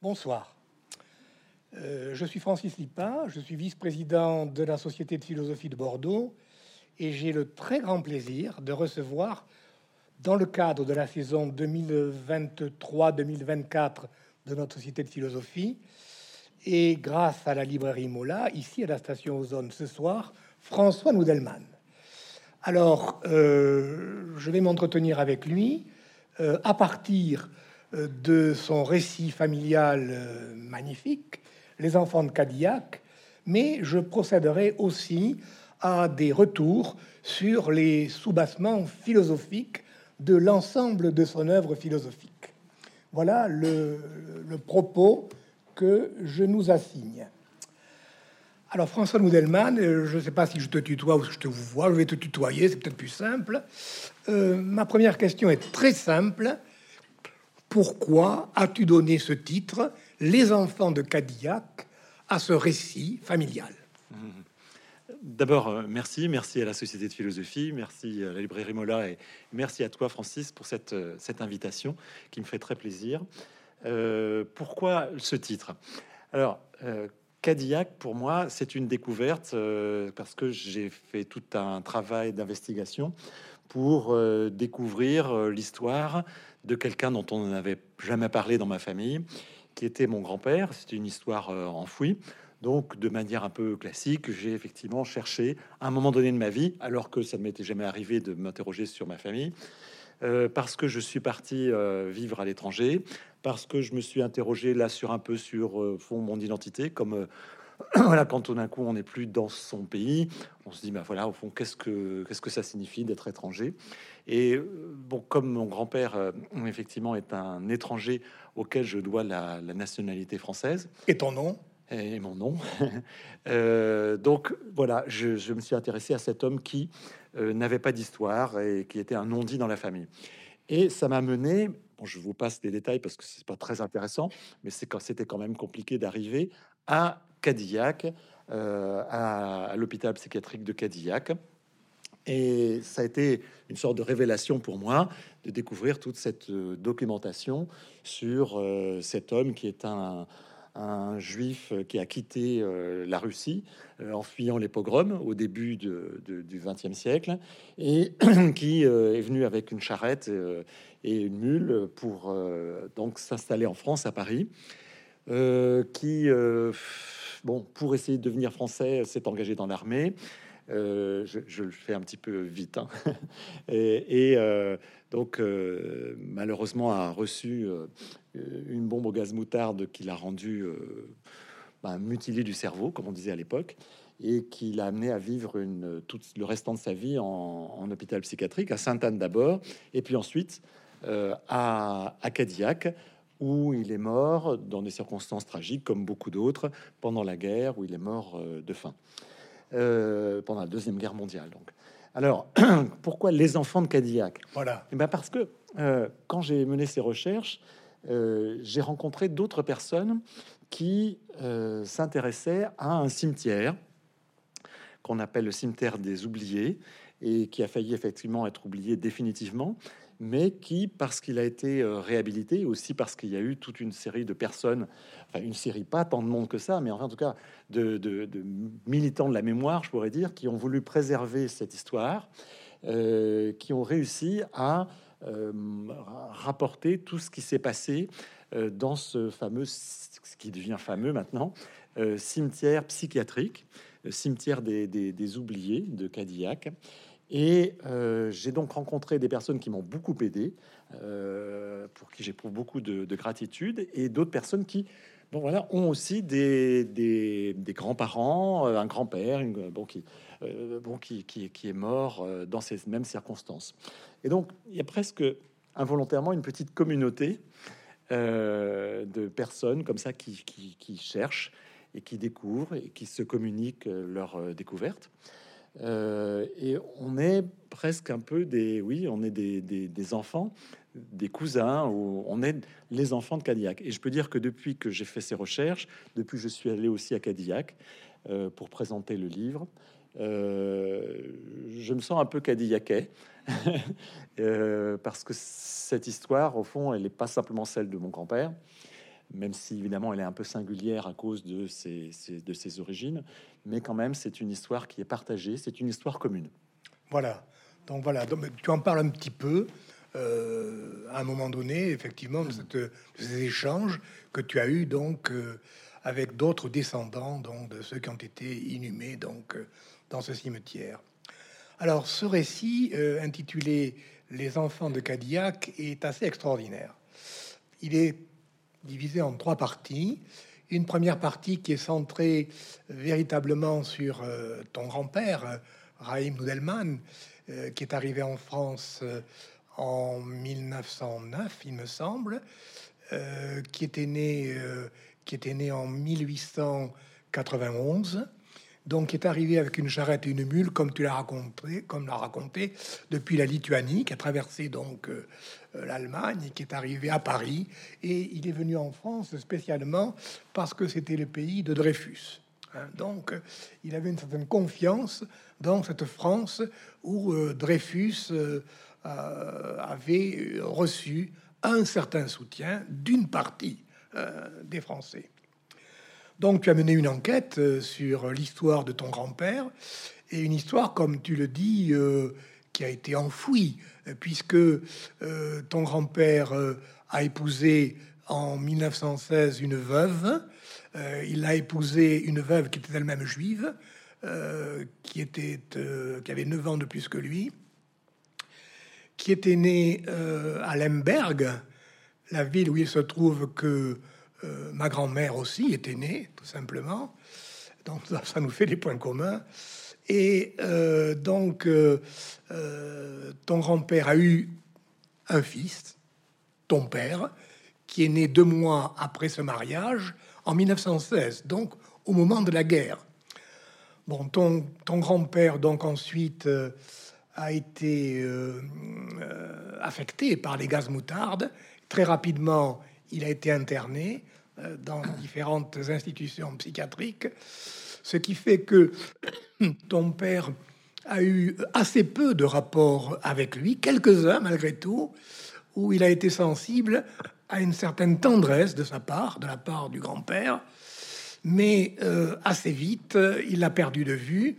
Bonsoir. Euh, je suis Francis Lipin, je suis vice-président de la Société de philosophie de Bordeaux et j'ai le très grand plaisir de recevoir, dans le cadre de la saison 2023-2024 de notre Société de philosophie, et grâce à la librairie Mola, ici à la station Ozone ce soir, François Noudelman. Alors, euh, je vais m'entretenir avec lui euh, à partir de son récit familial magnifique, Les enfants de Cadillac, mais je procéderai aussi à des retours sur les soubassements philosophiques de l'ensemble de son œuvre philosophique. Voilà le, propos que je nous assigne. Alors François Noudelman, euh, je ne sais pas si je te tutoie ou si je te vois, je vais te tutoyer, c'est peut-être plus simple. Euh, ma première question est très simple. Pourquoi as-tu donné ce titre, Les enfants de Cadillac, à ce récit familial? D'abord, euh, merci, merci à la Société de philosophie, merci à la librairie Mola et merci à toi, Francis, pour cette, cette invitation qui me fait très plaisir. Euh, pourquoi ce titre? Alors, euh, Cadillac, pour moi, c'est une découverte euh, parce que j'ai fait tout un travail d'investigation pour découvrir l'histoire de quelqu'un dont on n'avait jamais parlé dans ma famille, qui était mon grand-père. C'est une histoire enfouie. Donc, de manière un peu classique, j'ai effectivement cherché à un moment donné de ma vie, alors que ça ne m'était jamais arrivé de m'interroger sur ma famille, parce que je suis parti vivre à l'étranger, parce que je me suis interrogé là sur un peu sur euh, fond mon identité, comme euh, voilà, quand tout d'un coup on n'est plus dans son pays, on se dit, bah voilà, au fond, qu'est-ce que qu'est-ce que ça signifie d'être étranger? Et euh, bon, comme mon grand-père effectivement est un étranger auquel je dois la, nationalité française. Et ton nom? Et mon nom. donc voilà, je, je, me suis intéressé à cet homme qui n'avait pas d'histoire et qui était un non-dit dans la famille. Et ça m'a mené je vous passe des détails parce que c'est pas très intéressant, mais c'est quand c'était quand même compliqué d'arriver à Cadillac, euh, à, l'hôpital psychiatrique de Cadillac. Et ça a été une sorte de révélation pour moi de découvrir toute cette euh, documentation sur euh, cet homme qui est un, juif qui a quitté la Russie en fuyant les pogroms au début du XXe siècle et qui est venu avec une charrette et une mule pour donc s'installer en France à Paris, qui bon pour essayer de devenir français s'est engagé dans l'armée. je, le fais un petit peu vite. Hein. et, donc, malheureusement, a reçu euh, une bombe au gaz moutarde qui l'a rendu euh, bah, mutilé du cerveau, comme on disait à l'époque, et qui l'a amené à vivre une, tout le restant de sa vie en, hôpital psychiatrique, à Sainte-Anne d'abord, et puis ensuite euh, à, à Cadillac, où il est mort dans des circonstances tragiques, comme beaucoup d'autres, pendant la guerre, où il est mort de faim, pendant la Deuxième Guerre mondiale. Donc. Alors, pourquoi les enfants de Cadillac? Voilà. Et eh ben parce que quand j'ai mené ces recherches, euh, j'ai rencontré d'autres personnes qui euh, s'intéressaient à un cimetière qu'on appelle le cimetière des oubliés et qui a failli effectivement être oublié définitivement, mais qui, parce qu'il a été euh, réhabilité, aussi parce qu'il y a eu toute une série de personnes, enfin une série, pas tant de monde que ça, mais en tout cas de, militants de la mémoire, je pourrais dire, qui ont voulu préserver cette histoire, qui ont réussi à euh, rapporter tout ce qui s'est passé euh, dans ce fameux, ce qui devient fameux maintenant, euh, cimetière psychiatrique, cimetière des, oubliés de Cadillac. Et j'ai donc rencontré des personnes qui m'ont beaucoup aidé, pour qui j'éprouve beaucoup de, gratitude, et d'autres personnes qui, bon voilà, ont aussi des, des, grands-parents, un grand-père, bon, qui, bon, qui, qui, qui, est mort dans ces mêmes circonstances. Et donc, il y a presque involontairement une petite communauté euh, de personnes comme ça qui, cherchent et qui découvrent et qui se communiquent euh, leurs euh, et on est presque un peu des, oui, on est des, enfants, des cousins, ou on est les enfants de Cadillac. Et je peux dire que depuis que j'ai fait ces recherches, depuis que je suis allé aussi à Cadillac pour présenter le livre, je me sens un peu cadillacais. Euh, parce que cette histoire, au fond, elle n'est pas simplement celle de mon grand-père. Même si évidemment elle est un peu singulière à cause de ses, de ses origines, mais quand même c'est une histoire qui est partagée, c'est une histoire commune. Voilà, donc voilà, tu en parles un petit peu euh, à un moment donné, effectivement, de, ces échanges que tu as eu donc euh, avec d'autres descendants, donc de ceux qui ont été inhumés donc euh, dans ce cimetière. Alors, ce récit intitulé Les enfants de Cadillac est assez extraordinaire. Il est divisé en trois parties. Une première partie qui est centrée véritablement sur euh, ton grand-père, euh, Raïm Noudelman, euh, qui est arrivé en France en 1909, il me semble, qui était né, qui était né en 1891 donc est arrivé avec une charrette et une mule, comme tu l'as raconté, comme l'a raconté, depuis la Lituanie, qui a traversé donc euh, euh, l'Allemagne, qui est arrivé à Paris, et il est venu en France spécialement parce que c'était le pays de Dreyfus. Hein. donc, il avait une certaine confiance dans cette France où euh, Dreyfus avait reçu un certain soutien d'une partie des Français. Donc tu as mené une enquête euh, sur l'histoire de ton grand-père et une histoire, comme tu le dis, euh, qui a été enfouie, euh, puisque ton grand-père a épousé en 1916 une veuve. il a épousé une veuve qui était elle-même juive, qui, qui avait 9 ans de plus que lui, qui était née à Lemberg, la ville où il se trouve que euh, ma grand-mère aussi était née, tout simplement. Donc ça, nous fait des points communs. Et euh, donc, euh, ton grand-père a eu un fils, ton père, qui est né deux mois après ce mariage, en 1916, donc au moment de la guerre. Bon, ton, ton grand-père, donc ensuite, a été affecté par les gaz moutardes. Très rapidement, il a été interné euh, dans différentes institutions psychiatriques, ce qui fait que ton père a eu assez peu de rapports avec lui, quelques-uns malgré tout, où il a été sensible à une certaine tendresse de sa part, de la part du grand-père, mais euh, assez vite, il l'a perdu de vue,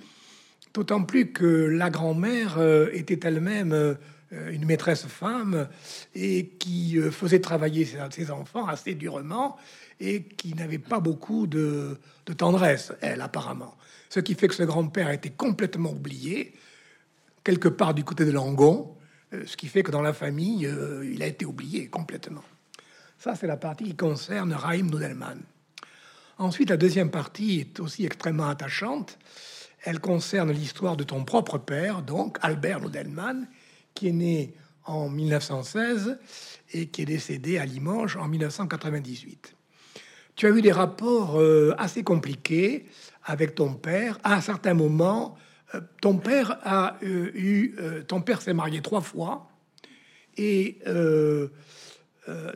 d'autant plus que la grand-mère euh, était elle-même une maîtresse femme et qui euh, faisait travailler ses, enfants assez durement et qui n'avait pas beaucoup de, tendresse, elle apparemment. Ce qui fait que ce grand-père a été complètement oublié, quelque part du côté de Langon, euh, ce qui fait que dans la famille, il a été oublié complètement. Ça, c'est la partie qui concerne Raïm Noudelman. Ensuite, la deuxième partie est aussi extrêmement attachante. Elle concerne l'histoire de ton propre père, donc Albert Noudelman, qui est né en 1916 et qui est décédé à Limoges en 1998. Tu as eu des rapports euh, assez compliqués avec ton père. À un certain moment, euh, ton père a euh, eu, ton père s'est marié trois fois et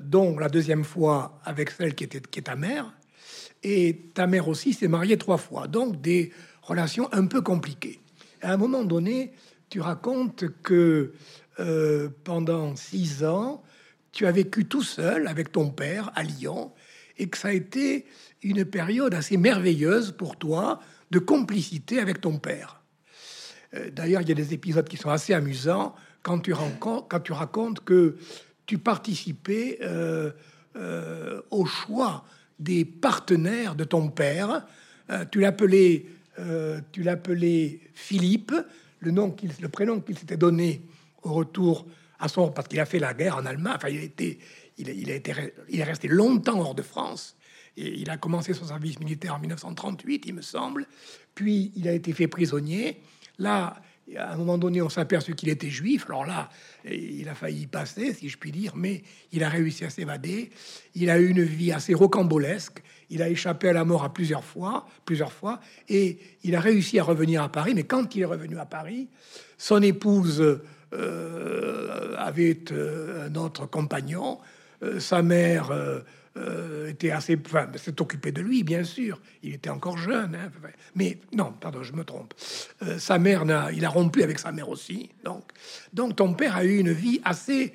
dont la deuxième fois avec celle qui était qui est ta mère et ta mère aussi s'est mariée trois fois. Donc des relations un peu compliquées. À un moment donné, tu racontes que euh, pendant six ans, tu as vécu tout seul avec ton père à Lyon et que ça a été une période assez merveilleuse pour toi de complicité avec ton père. Euh, d'ailleurs, il y a des épisodes qui sont assez amusants quand tu, quand tu racontes que tu participais euh, au choix des partenaires de ton père. tu l'appelais, tu l'appelais Philippe, le, nom le prénom qu'il s'était donné au retour à son parce qu'il a fait la guerre en Allemagne. Enfin, il a été, il, a été, il est resté longtemps hors de France. Et il a commencé son service militaire en 1938, il me semble. Puis il a été fait prisonnier. Là, à un moment donné, on s'est qu'il était juif. Alors là, il a failli passer, si je puis dire, mais il a réussi à s'évader. Il a eu une vie assez rocambolesque. Il a échappé à la mort à plusieurs fois, plusieurs fois, et il a réussi à revenir à Paris. Mais quand il est revenu à Paris, son épouse euh, avait euh, un autre compagnon. Euh, sa mère était assez, enfin, s'est occupé de lui, bien sûr. Il était encore jeune, hein. mais non, pardon, je me trompe. sa mère, il a rompu avec sa mère aussi. Donc, donc ton père a eu une vie assez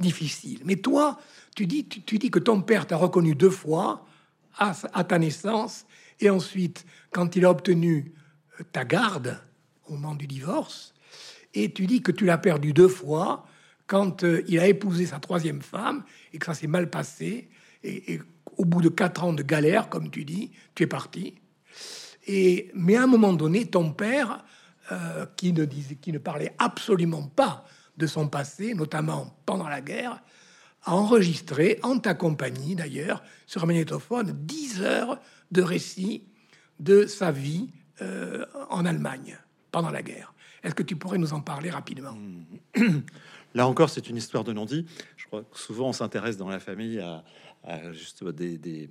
difficile. Mais toi, tu dis, tu, que ton père t'a reconnu deux fois à, à, ta naissance et ensuite quand il a obtenu euh, ta garde au moment du divorce. Et tu dis que tu l'as perdu deux fois quand euh, il a épousé sa troisième femme et que ça s'est mal passé. Et, au bout de quatre ans de galère, comme tu dis, tu es parti. Et, mais à un moment donné, ton père, euh, qui, ne disait, qui ne parlait absolument pas de son passé, notamment pendant la guerre, a enregistré, en ta compagnie d'ailleurs, sur un magnétophone, 10 heures de récit de sa vie euh, en Allemagne pendant la guerre. Est-ce que tu pourrais nous en parler rapidement? Là encore, c'est une histoire de non-dit. Je crois que souvent on s'intéresse dans la famille à, juste des, des,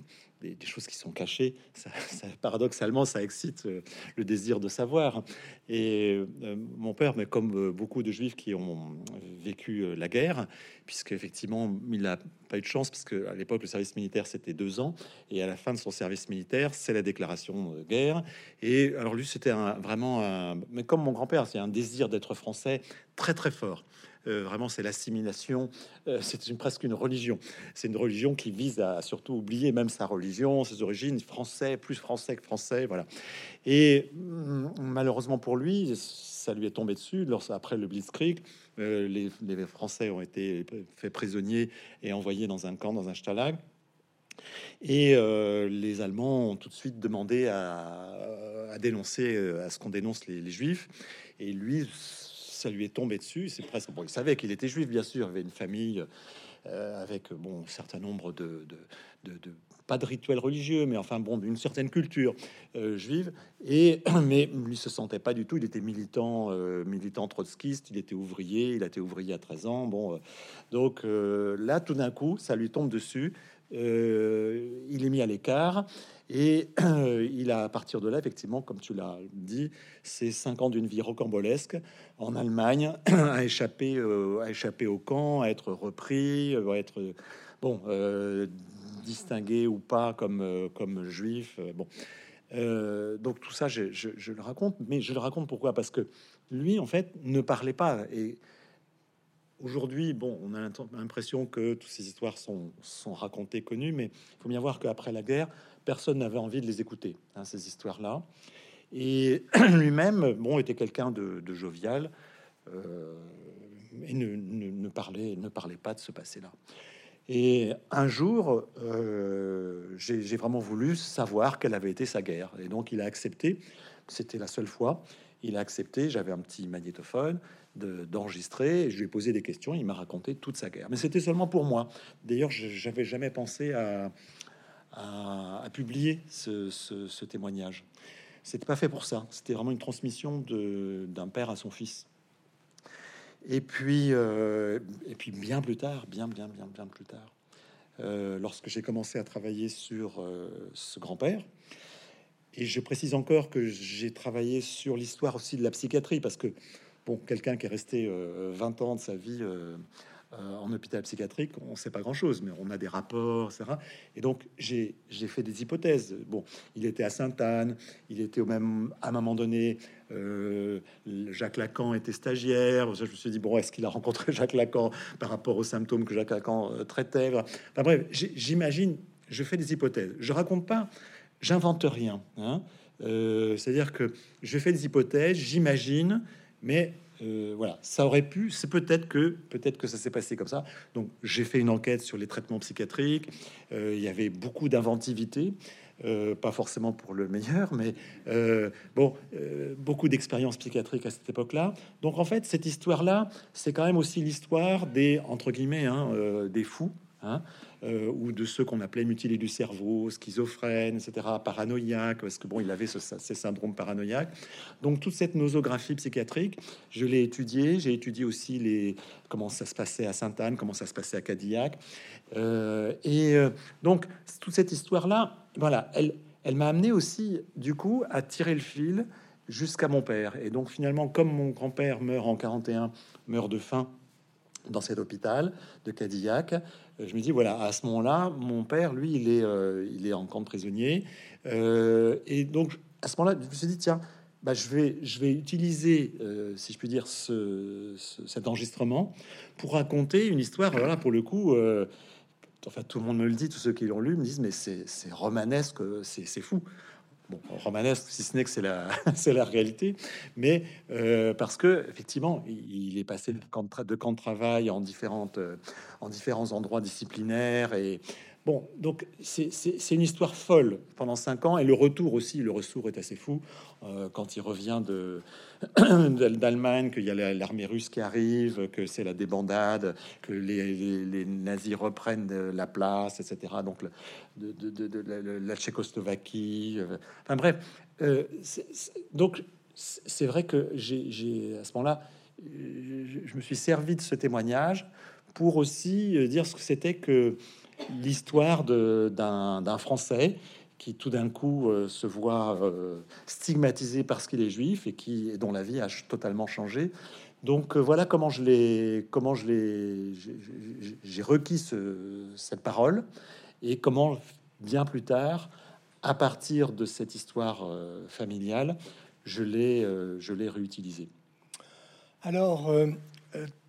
choses qui sont cachées. Paradoxalement, ça excite euh, le désir de savoir. Et euh, mon père, mais comme euh, beaucoup de juifs qui ont vécu la guerre, puisque effectivement, il n'a pas eu de chance, puisque à l'époque, le service militaire, c'était deux ans. Et à la fin de son service militaire, c'est la déclaration de guerre. Et alors lui, c'était vraiment, un, mais comme mon grand-père, c'est un désir d'être français très très fort. Euh, vraiment, c'est l'assimilation. Euh, c'est une, presque une religion. C'est une religion qui vise à surtout oublier même sa religion, ses origines, français, plus français que français, voilà. Et mm, malheureusement pour lui, ça lui est tombé dessus. Lorsque, après le Blitzkrieg, euh, les, Français ont été faits prisonniers et envoyés dans un camp, dans un stalag. Et les Allemands ont tout de suite demandé à, dénoncer, à ce qu'on dénonce les, les Juifs. Et lui, ça lui est tombé dessus. C'est presque bon. Il savait qu'il était juif, bien sûr. Il avait une famille euh, avec bon un certain nombre de, pas de rituels religieux, mais enfin bon, d'une certaine culture euh, juive. Et mais lui se sentait pas du tout. Il était militant, euh, militant trotskiste. Il était ouvrier. Il a été ouvrier à 13 ans. Bon, donc là, tout d'un coup, ça lui tombe dessus. Il est mis à l'écart. Et il a, à partir de là, effectivement, comme tu l'as dit, c'est cinq ans d'une vie rocambolesque en Allemagne, à échapper, euh, à échapper au camp, à être repris, à être bon, euh, distingué ou pas comme, euh, comme juif. bon. donc tout ça, je, je, le raconte, mais je le raconte pourquoi? Parce que lui, en fait, ne parlait pas. Et aujourd'hui, bon, on a l'impression que toutes ces histoires sont, racontées, connues, mais il faut bien voir qu'après la guerre, personne n'avait envie de les écouter, hein, ces histoires-là. Et lui-même, bon, était quelqu'un de, jovial euh, et ne, parlait, ne parlait pas de ce passé-là. Et un jour, euh, j'ai vraiment voulu savoir quelle avait été sa guerre. Et donc, il a accepté, c'était la seule fois, il a accepté, j'avais un petit magnétophone, d'enregistrer, je lui ai posé des questions, il m'a raconté toute sa guerre. Mais c'était seulement pour moi. D'ailleurs, j'avais jamais pensé à, publier ce, témoignage. C'était pas fait pour ça. C'était vraiment une transmission d'un père à son fils. Et puis, euh, et puis bien plus tard, bien, bien, bien, bien plus tard, euh, lorsque j'ai commencé à travailler sur euh, ce grand-père, et je précise encore que j'ai travaillé sur l'histoire aussi de la psychiatrie, parce que, quelqu'un qui est resté 20 ans de sa vie euh, en hôpital psychiatrique, on ne sait pas grand-chose, mais on a des rapports, etc. Et donc, j'ai fait des hypothèses. Bon, il était à Sainte-Anne, il était au même... À un moment donné, euh, Jacques Lacan était stagiaire. Je me suis dit, bon, est-ce qu'il a rencontré Jacques Lacan par rapport aux symptômes que Jacques Lacan euh, traitait Enfin bref, j'imagine, je fais des hypothèses. Je raconte pas, j'invente rien. Hein. C'est-à-dire que je fais des hypothèses, j'imagine, mais euh, voilà, ça aurait pu, c'est peut-être que peut-être que ça s'est passé comme ça. Donc j'ai fait une enquête sur les traitements psychiatriques. Euh, il y avait beaucoup d'inventivité, euh, pas forcément pour le meilleur, mais bon, beaucoup d'expériences psychiatriques à cette époque-là. Donc en fait, cette histoire-là, c'est quand même aussi l'histoire des entre guillemets hein, des fous. Hein, euh, ou de ceux qu'on appelait mutilés du cerveau, schizophrènes, etc., paranoïaques, parce que bon, il avait ce, ces syndromes paranoïaques. Donc toute cette nosographie psychiatrique, je l'ai étudiée. J'ai étudié aussi les comment ça se passait à Sainte-Anne, comment ça se passait à Cadillac, euh, et euh, donc toute cette histoire-là, voilà, elle, elle m'a amené aussi du coup à tirer le fil jusqu'à mon père. Et donc finalement, comme mon grand-père meurt en 41, meurt de faim dans cet hôpital de Cadillac. Euh, je me dis, voilà, à ce moment-là, mon père, lui, il est, euh, il est en camp de prisonnier. Euh, et donc, à ce moment-là, je me suis dit, tiens, bah, je, vais, je vais utiliser, si je puis dire, ce, cet enregistrement pour raconter une histoire, voilà, pour le coup, enfin tout le monde me le dit, tous ceux qui l'ont lu me disent mais c'est romanesque, c'est fou. Bon, romanesque, si ce n'est que c'est la, c'est la réalité, mais euh, parce que effectivement, il, est passé de camp de, travail en différentes, euh, en différents endroits disciplinaires et Bon, donc c'est une histoire folle pendant cinq ans et le retour aussi, le retour est assez fou euh, quand il revient d'Allemagne, qu'il y a l'armée russe qui arrive, que c'est la débandade, que les, nazis reprennent la place, etc. Donc de, la, Tchécoslovaquie, euh, enfin bref. Euh, donc c'est vrai que j'ai à ce moment-là, je me suis servi de ce témoignage pour aussi dire ce que c'était que l'histoire d'un Français qui tout d'un coup euh, se voit euh, stigmatisé parce qu'il est juif et qui dont la vie a totalement changé. Donc euh, voilà comment je l'ai comment je l'ai j'ai requis cette parole et comment bien plus tard à partir de cette histoire familiale je l'ai je l'ai réutilisé. Alors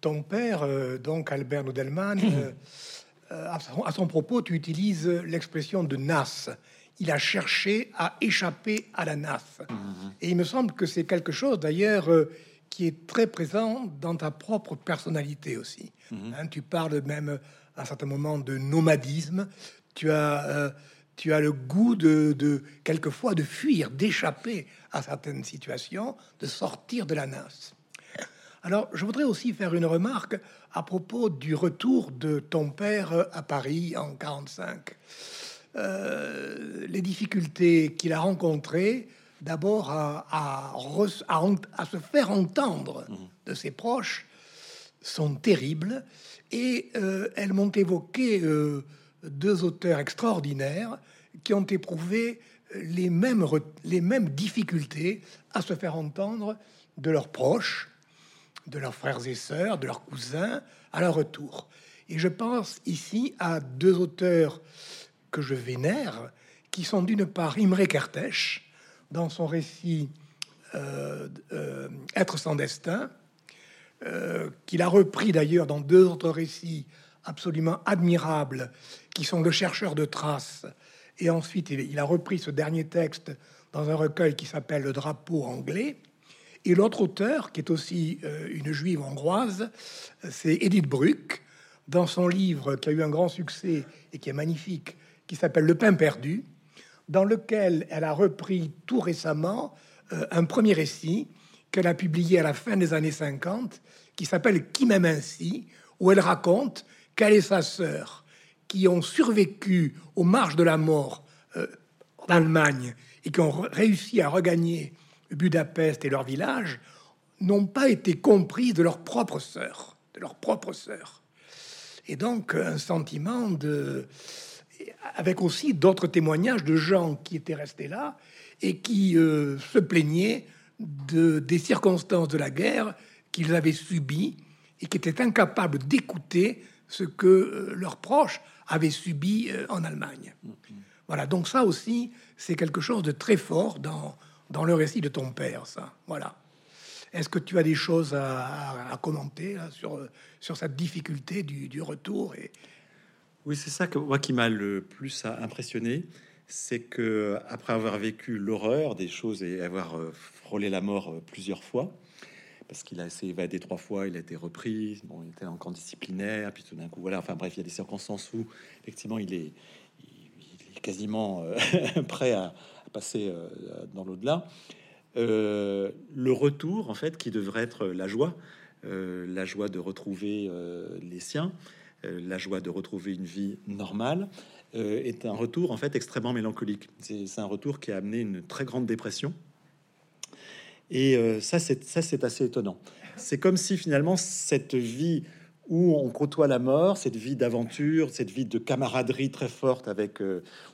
ton père donc Albert Nodelman Euh, à son, propos, tu utilises l'expression de nas. Il a cherché à échapper à la nas. Mhm. Et il me semble que c'est quelque chose, d'ailleurs, euh, qui est très présent dans ta propre personnalité aussi. Mhm. Hein, tu parles même à un certain moment de nomadisme. Tu as, euh, tu as le goût de, de, quelquefois, de fuir, d'échapper à certaines situations, de sortir de la nas. Alors, je voudrais aussi faire une remarque à propos du retour de ton père à Paris en 45. Euh, les difficultés qu'il a rencontrées, d'abord à, à, se faire entendre mmh. de ses proches, sont terribles. Et euh, elles m'ont évoqué euh, deux auteurs extraordinaires qui ont éprouvé les mêmes, les mêmes difficultés à se faire entendre de leurs proches de leurs frères et sœurs, de leurs cousins, à leur retour. Et je pense ici à deux auteurs que je vénère, qui sont d'une part Imre Kertész, dans son récit euh, euh, Être sans destin, euh, qu'il a repris d'ailleurs dans deux autres récits absolument admirables, qui sont Le chercheur de traces, et ensuite il a repris ce dernier texte dans un recueil qui s'appelle Le drapeau anglais. Et l'autre auteur, qui est aussi euh, une juive hongroise, c'est Edith Bruck, dans son livre qui a eu un grand succès et qui est magnifique, qui s'appelle Le pain perdu, dans lequel elle a repris tout récemment euh, un premier récit qu'elle a publié à la fin des années 50, qui s'appelle Qui m'aime ainsi, où elle raconte qu'elle et sa sœur, qui ont survécu aux marges de la mort euh, en Allemagne et qui ont réussi à regagner Budapest et leur village n'ont pas été compris de leurs propres sœurs, de leurs propres sœurs. Et donc un sentiment de, avec aussi d'autres témoignages de gens qui étaient restés là et qui euh, se plaignaient de, des circonstances de la guerre qu'ils avaient subies et qui étaient incapables d'écouter ce que euh, leurs proches avaient subi euh, en Allemagne. Voilà, donc ça aussi, c'est quelque chose de très fort dans, dans le récit de ton père, ça. Voilà. Est-ce que tu as des choses à, commenter sur, sur cette difficulté du, retour et... Oui, c'est ça que moi qui m'a le plus impressionné, c'est que après avoir vécu l'horreur des choses et avoir euh, frôlé la mort euh, plusieurs fois, parce qu'il a essayé d'évader trois fois, il a été repris, bon, il était en camp disciplinaire, puis tout d'un coup, voilà, enfin bref, il y a des circonstances où effectivement il est, il est quasiment euh, prêt à, passer euh, dans l'au-delà. Euh, le retour, en fait, qui devrait être la joie, euh, la joie de retrouver les siens, la joie de retrouver une vie normale, est un retour en fait extrêmement mélancolique. C'est un retour qui a amené une très grande dépression. Et ça, c'est ça, c'est assez étonnant. C'est comme si finalement cette vie où on côtoie la mort, cette vie d'aventure, cette vie de camaraderie très forte avec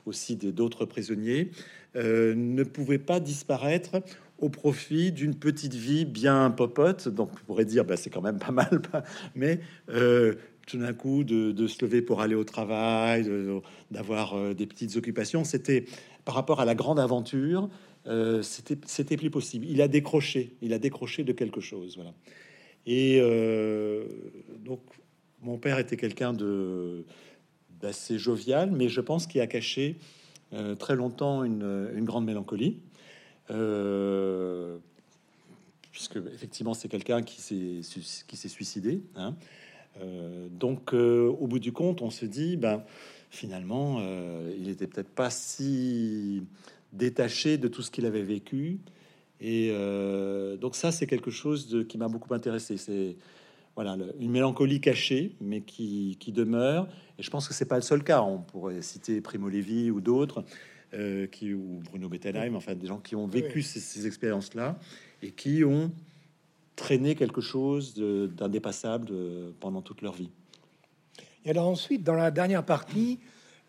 aussi d'autres prisonniers, euh, ne pouvait pas disparaître au profit d'une petite vie bien popote. Donc, on pourrait dire, bah, c'est quand même pas mal, mais euh, tout d'un coup, de, se lever pour aller au travail, d'avoir euh, des petites occupations, c'était par rapport à la grande aventure, c'était plus possible. Il a décroché, il a décroché de quelque chose, voilà. Et donc, mon père était quelqu'un de d'assez jovial, mais je pense qu'il a caché très longtemps une, grande mélancolie. puisque effectivement c'est quelqu'un qui s'est qui s'est suicidé. Hein. donc au bout du compte, on se dit ben finalement il était peut-être pas si détaché de tout ce qu'il avait vécu. Et euh, donc ça, c'est quelque chose de, qui m'a beaucoup intéressé. C'est voilà une mélancolie cachée, mais qui, qui, demeure. Et je pense que c'est pas le seul cas. On pourrait citer Primo Levi ou d'autres, euh, qui ou Bruno Bettelheim, enfin des gens qui ont vécu ces, expériences-là et qui ont traîné quelque chose d'indépassable pendant toute leur vie. Et alors ensuite, dans la dernière partie,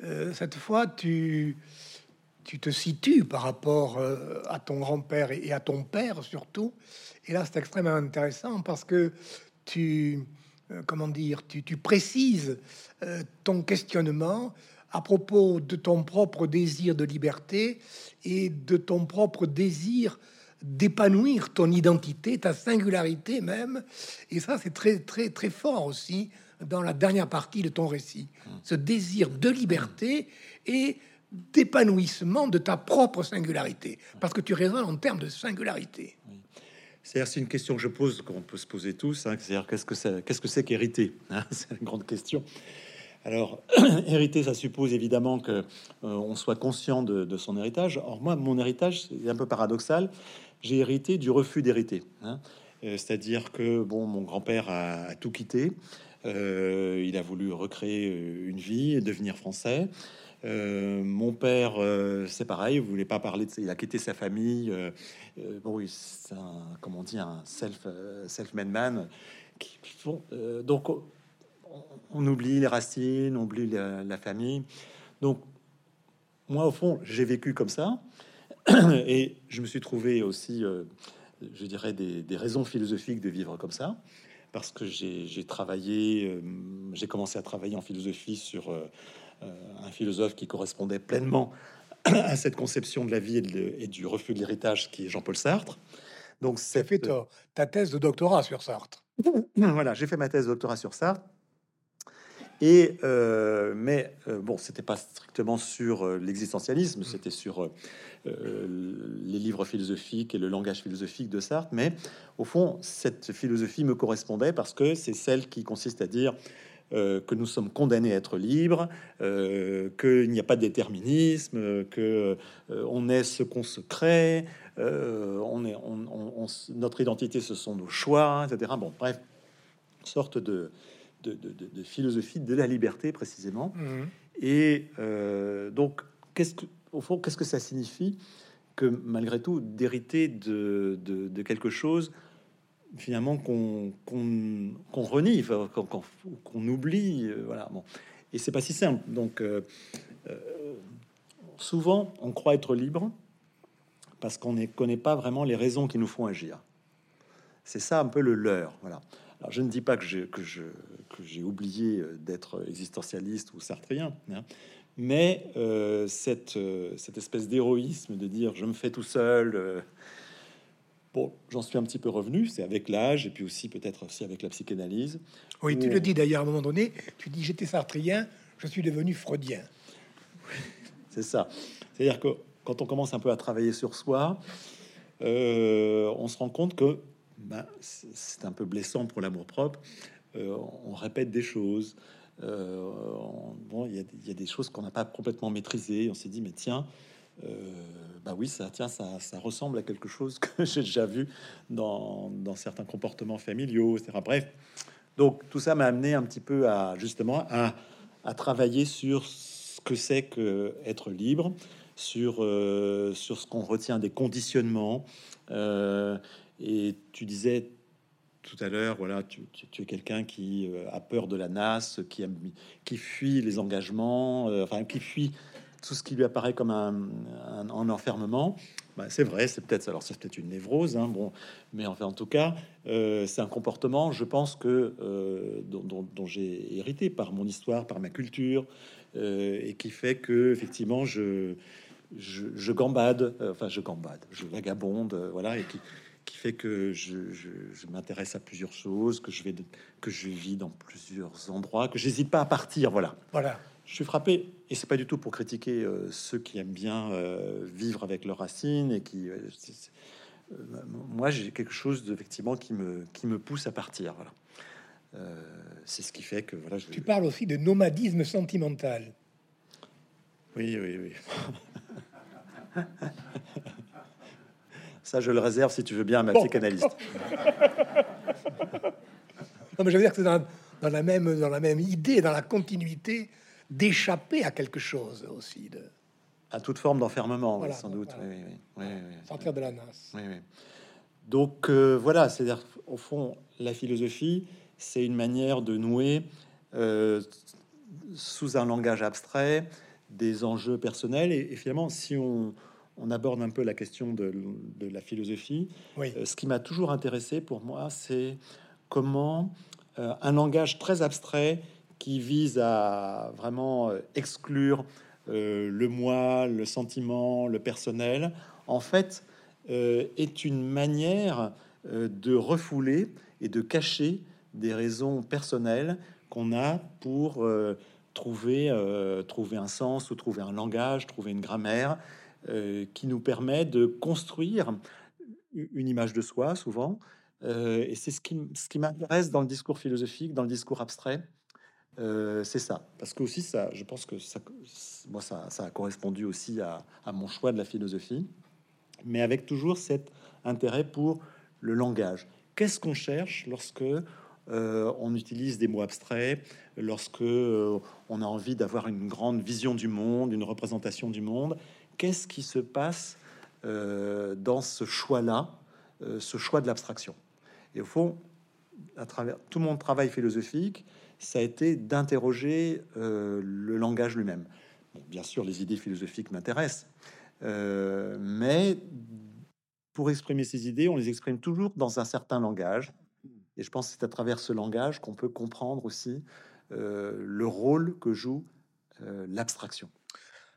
euh, cette fois, tu tu te situes par rapport euh, à ton grand-père et, à ton père surtout. Et là, c'est extrêmement intéressant parce que tu, euh, comment dire, tu, précises euh, ton questionnement à propos de ton propre désir de liberté et de ton propre désir d'épanouir ton identité, ta singularité même. Et ça, c'est très, très, très fort aussi dans la dernière partie de ton récit. Ce désir de liberté et d'épanouissement de ta propre singularité, parce que tu raisonnes en termes de singularité. C'est-à-dire, c'est une question que je pose, qu'on peut se poser tous. Hein, c'est-à-dire, qu'est-ce que c'est, qu'est-ce qu'hériter hein, C'est une grande question. Alors, hériter, ça suppose évidemment que euh, on soit conscient de, son héritage. Or, moi, mon héritage, c'est un peu paradoxal. J'ai hérité du refus d'hériter. Hein. Euh, c'est-à-dire que bon, mon grand-père a, tout quitté. Euh, il a voulu recréer une vie et devenir français. Euh, mon père, euh, c'est pareil, voulez pas parler de il a quitté sa famille. Euh, bon, c'est un, comment on dit, un self, self-made man. Qui, donc, on, oublie les racines, on oublie la, famille. Donc, moi, au fond, j'ai vécu comme ça. Et je me suis trouvé aussi, je dirais, des, raisons philosophiques de vivre comme ça. Parce que j'ai travaillé, j'ai commencé à travailler en philosophie sur euh, un philosophe qui correspondait pleinement à cette conception de la vie et, du refus de l'héritage qui est Jean-Paul Sartre. Donc, c'est fait ta, thèse de doctorat sur Sartre. voilà, j'ai fait ma thèse de doctorat sur Sartre. Et euh, mais euh, bon, c'était pas strictement sur l'existentialisme, c'était sur les livres philosophiques et le langage philosophique de Sartre. Mais au fond, cette philosophie me correspondait parce que c'est celle qui consiste à dire euh, que nous sommes condamnés à être libres, euh, qu'il n'y a pas de déterminisme, que euh, on est ce qu'on se crée, on est, on, notre identité, ce sont nos choix, etc. Bon, bref, sorte de, de, de, philosophie de la liberté précisément. Mmh. Et donc, qu'est-ce que, au fond, qu'est-ce que ça signifie que malgré tout d'hériter de, quelque chose finalement qu'on renie, qu'on oublie, euh, voilà. Bon, et c'est pas si simple. Donc, euh, euh, souvent, on croit être libre parce qu'on ne connaît pas vraiment les raisons qui nous font agir. C'est ça un peu le leurre. Voilà. Alors, je ne dis pas que j'ai oublié d'être existentialiste ou sartrien, hein, mais cette espèce d'héroïsme de dire je me fais tout seul Bon, j'en suis un petit peu revenu, c'est avec l'âge et puis aussi peut-être aussi avec la psychanalyse. Oui, tu le dis d'ailleurs à un moment donné, tu dis j'étais sartrien, je suis devenu freudien. c'est ça. C'est-à-dire que quand on commence un peu à travailler sur soi, euh, on se rend compte que ben, c'est un peu blessant pour l'amour propre. Euh, on répète des choses. Euh, bon, il y, y, a des choses qu'on n'a pas complètement maîtrisées. On s'est dit, mais tiens, bah oui, ça, tiens, ça, ressemble à quelque chose que j'ai déjà vu dans, certains comportements familiaux, etc. Bref, donc tout ça m'a amené un petit peu à justement à, travailler sur ce que c'est que être libre, sur, euh, sur ce qu'on retient des conditionnements. Euh, et tu disais tout à l'heure, voilà, tu, es quelqu'un qui a peur de la nasse, qui, qui fuit les engagements, enfin qui fuit tout ce qui lui apparaît comme un, enfermement. Bah, c'est vrai, c'est peut-être alors c'est peut-être une névrose, hein, bon, mais enfin en tout cas, euh, c'est un comportement, je pense que euh, dont, j'ai hérité par mon histoire, par ma culture, euh, et qui fait que effectivement je gambade, enfin je gambade, je vagabonde, voilà, et qui, qui fait que je, je m'intéresse à plusieurs choses, que je vais que je vis dans plusieurs endroits, que j'hésite pas à partir, voilà. Voilà. Je suis frappé, et c'est pas du tout pour critiquer euh, ceux qui aiment bien euh, vivre avec leurs racines et qui. euh, moi, j'ai quelque chose effectivement qui me qui me pousse à partir. Voilà. C'est ce qui fait que voilà. Je, Tu parles aussi de nomadisme sentimental. oui, oui, oui. Ça, je le réserve si tu veux bien à ma Bon. psychanalyste. Non, mais je veux dire que c'est dans, dans la même dans la même idée, dans la continuité d'échapper à quelque chose aussi, de À toute forme d'enfermement, Voilà, sans doute. voilà. Oui, oui, oui, oui, oui. sortir de la nasse. Oui, oui. Donc euh, voilà, c'est-à-dire au fond, la philosophie, c'est une manière de nouer euh, sous un langage abstrait des enjeux personnels. Et, et finalement, si on, on aborde un peu la question de, de la philosophie, Oui. euh, ce qui m'a toujours intéressé pour moi, c'est comment euh, un langage très abstrait qui vise à vraiment euh, exclure euh, le moi, le sentiment, le personnel, en fait, euh, est une manière de refouler et de cacher des raisons personnelles qu'on a pour trouver, trouver un sens ou trouver un langage, trouver une grammaire qui nous permet de construire une image de soi, souvent. Et c'est ce qui, ce qui m'intéresse dans le discours philosophique, dans le discours abstrait. Euh, c'est ça. Parce que aussi, ça, je pense que ça, moi, ça, a correspondu aussi à, à mon choix de la philosophie, mais avec toujours cet intérêt pour le langage. Qu'est-ce qu'on cherche lorsque euh, on utilise des mots abstraits, lorsque euh, on a envie d'avoir une grande vision du monde, une représentation du monde? Qu'est-ce qui se passe euh, dans ce choix-là, euh, ce choix de l'abstraction? Et au fond, à travers tout mon travail philosophique, ça a été d'interroger euh, le langage lui-même. Bien sûr, les idées philosophiques m'intéressent, euh, mais pour exprimer ces idées, on les exprime toujours dans un certain langage. Et je pense que c'est à travers ce langage qu'on peut comprendre aussi euh, le rôle que joue l'abstraction.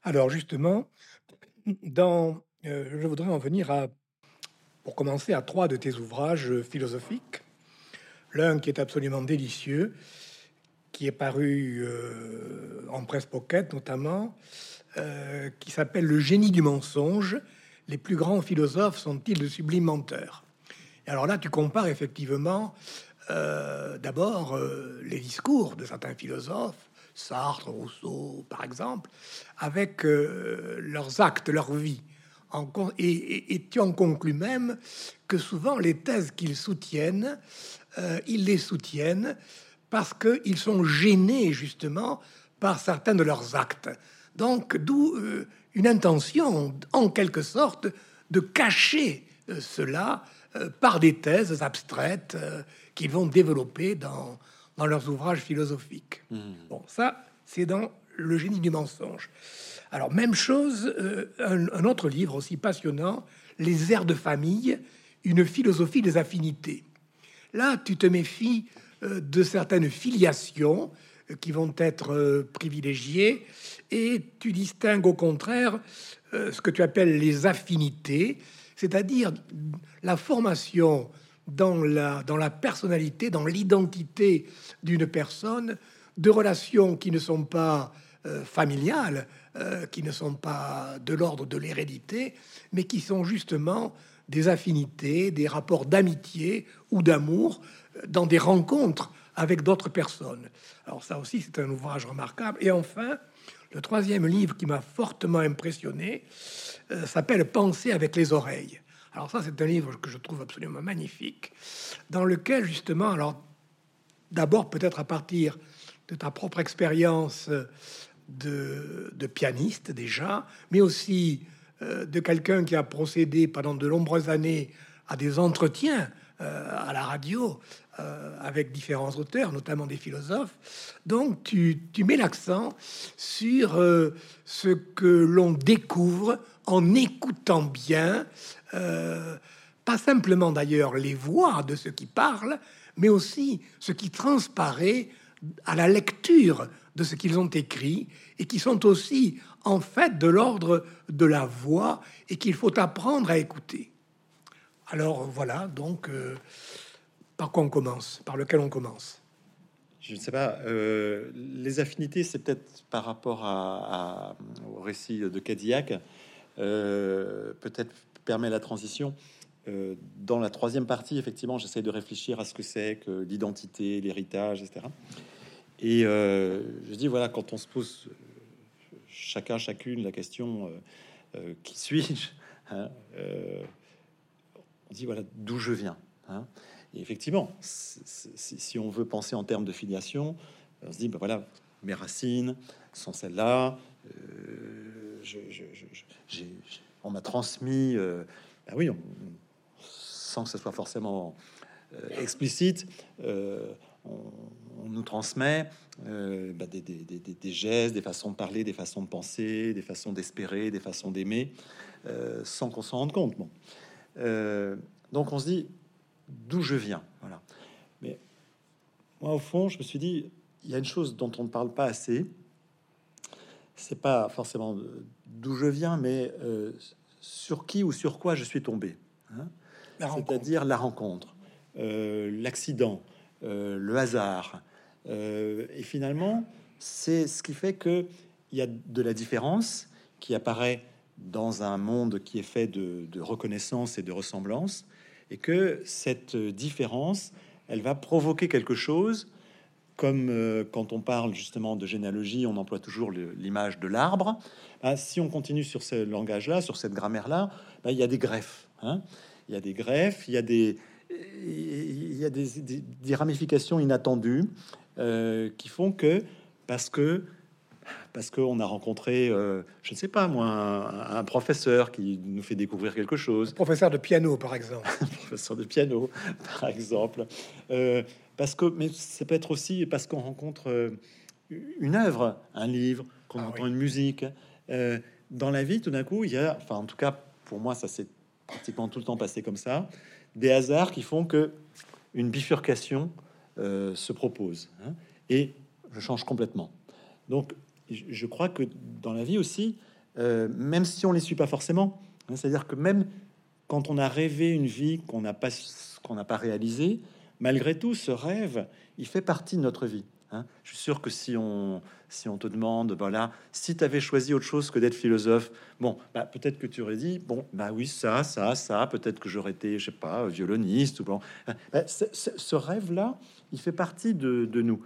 Alors justement, dans, je voudrais en venir à, pour commencer, à trois de tes ouvrages philosophiques. L'un qui est absolument délicieux, qui est paru euh, en presse pocket notamment, euh, qui s'appelle Le génie du mensonge. Les plus grands philosophes sont-ils de sublimes menteurs Et alors là, tu compares effectivement euh, d'abord les discours de certains philosophes, Sartre, Rousseau, par exemple, avec leurs actes, leur vie. En et, et- tu en conclus même que souvent les thèses qu'ils soutiennent, ils les soutiennent parce qu'ils sont gênés justement par certains de leurs actes. Donc d'où euh, une intention, en quelque sorte, de cacher euh, cela euh, par des thèses abstraites qu'ils vont développer dans, dans leurs ouvrages philosophiques. Bon, ça, c'est dans Le génie du mensonge. Alors, même chose, un, un autre livre aussi passionnant, Les airs de famille, une philosophie des affinités. Là, tu te méfies de certaines filiations euh, qui vont être euh, privilégiées. Et tu distingues au contraire euh, ce que tu appelles les affinités, c'est-à-dire la formation dans la, dans la personnalité, dans l'identité d'une personne, de relations qui ne sont pas euh, familiales, euh, qui ne sont pas de l'ordre de l'hérédité, mais qui sont justement des affinités, des rapports d'amitié ou d'amour euh, dans des rencontres avec d'autres personnes. Alors ça aussi, c'est un ouvrage remarquable. Et enfin, le troisième livre qui m'a fortement impressionné euh, s'appelle Penser avec les oreilles. Alors ça, c'est un livre que je trouve absolument magnifique, dans lequel justement, alors d'abord peut-être à partir de ta propre expérience euh, de, pianiste déjà, mais aussi euh, de quelqu'un qui a procédé pendant de nombreuses années à des entretiens à la radio euh, avec différents auteurs, notamment des philosophes. Donc tu, mets l'accent sur euh, ce que l'on découvre en écoutant bien, euh, pas simplement d'ailleurs les voix de ceux qui parlent, mais aussi ce qui transparaît à la lecture de ce qu'ils ont écrit et qui sont aussi en fait de l'ordre de la voix et qu'il faut apprendre à écouter. Alors voilà, donc euh, par quoi on commence, par lequel on commence? je ne sais pas. Euh, les affinités, c'est peut-être par rapport au récit de Cadillac, euh, peut-être permet la transition. Dans la troisième partie, effectivement, j'essaie de réfléchir à ce que c'est que l'identité, l'héritage, etc. Et je dis voilà, quand on se pose chacun, chacune la question qui suis-je, hein, dit voilà d'où je viens. Hein. Et effectivement, si on veut penser en termes de filiation, on se dit, ben voilà, mes racines sont celles-là. Euh, on m'a transmis, euh, ben oui, sans que ce soit forcément euh, explicite, on, nous transmet ben des, gestes, des façons de parler, des façons de penser, des façons d'espérer, des façons d'aimer, sans qu'on s'en rende compte. Donc on se dit, d'où je viens. Voilà. Mais moi, au fond, je me suis dit, il y a une chose dont on ne parle pas assez. C'est pas forcément d'où je viens, mais euh, sur qui ou sur quoi je suis tombé. Hein. C'est-à-dire la rencontre, euh, l'accident, euh, le hasard. et finalement, c'est ce qui fait que il y a de la différence qui apparaît dans un monde qui est fait de, reconnaissance et de ressemblance, et que cette différence, elle va provoquer quelque chose, comme euh, quand on parle justement de généalogie, on emploie toujours l'image de l'arbre. Ben, si on continue sur ce langage-là, sur cette grammaire-là, ben, il y a des greffes. Hein. il y a des greffes, il y a des, il y a des, ramifications inattendues euh, qui font que, parce que parce qu'on a rencontré, euh, je ne sais pas moi, un, professeur qui nous fait découvrir quelque chose. Professeur de piano, par exemple. professeur de piano, par exemple. Euh, parce que, mais ça peut être aussi parce qu'on rencontre euh, une œuvre, un livre, qu'on ah entend une musique. dans la vie, tout d'un coup, il y a, enfin, en tout cas, pour moi, ça s'est pratiquement tout le temps passé comme ça, des hasards qui font que une bifurcation se propose. Hein, et je change complètement. Donc, je crois que dans la vie aussi, euh, même si on les suit pas forcément, hein, c'est-à-dire que même quand on a rêvé une vie qu'on n'a pas qu'on n'a pas réalisée, malgré tout, ce rêve, il fait partie de notre vie. Hein. Je suis sûr que si on si on te demande, voilà, si tu avais choisi autre chose que d'être philosophe, bon, bah, peut-être que tu aurais dit, bon, bah oui, ça, ça, ça, peut-être que j'aurais été, je sais pas, violoniste ou bon. Bah, ce rêve-là, il fait partie de, de nous.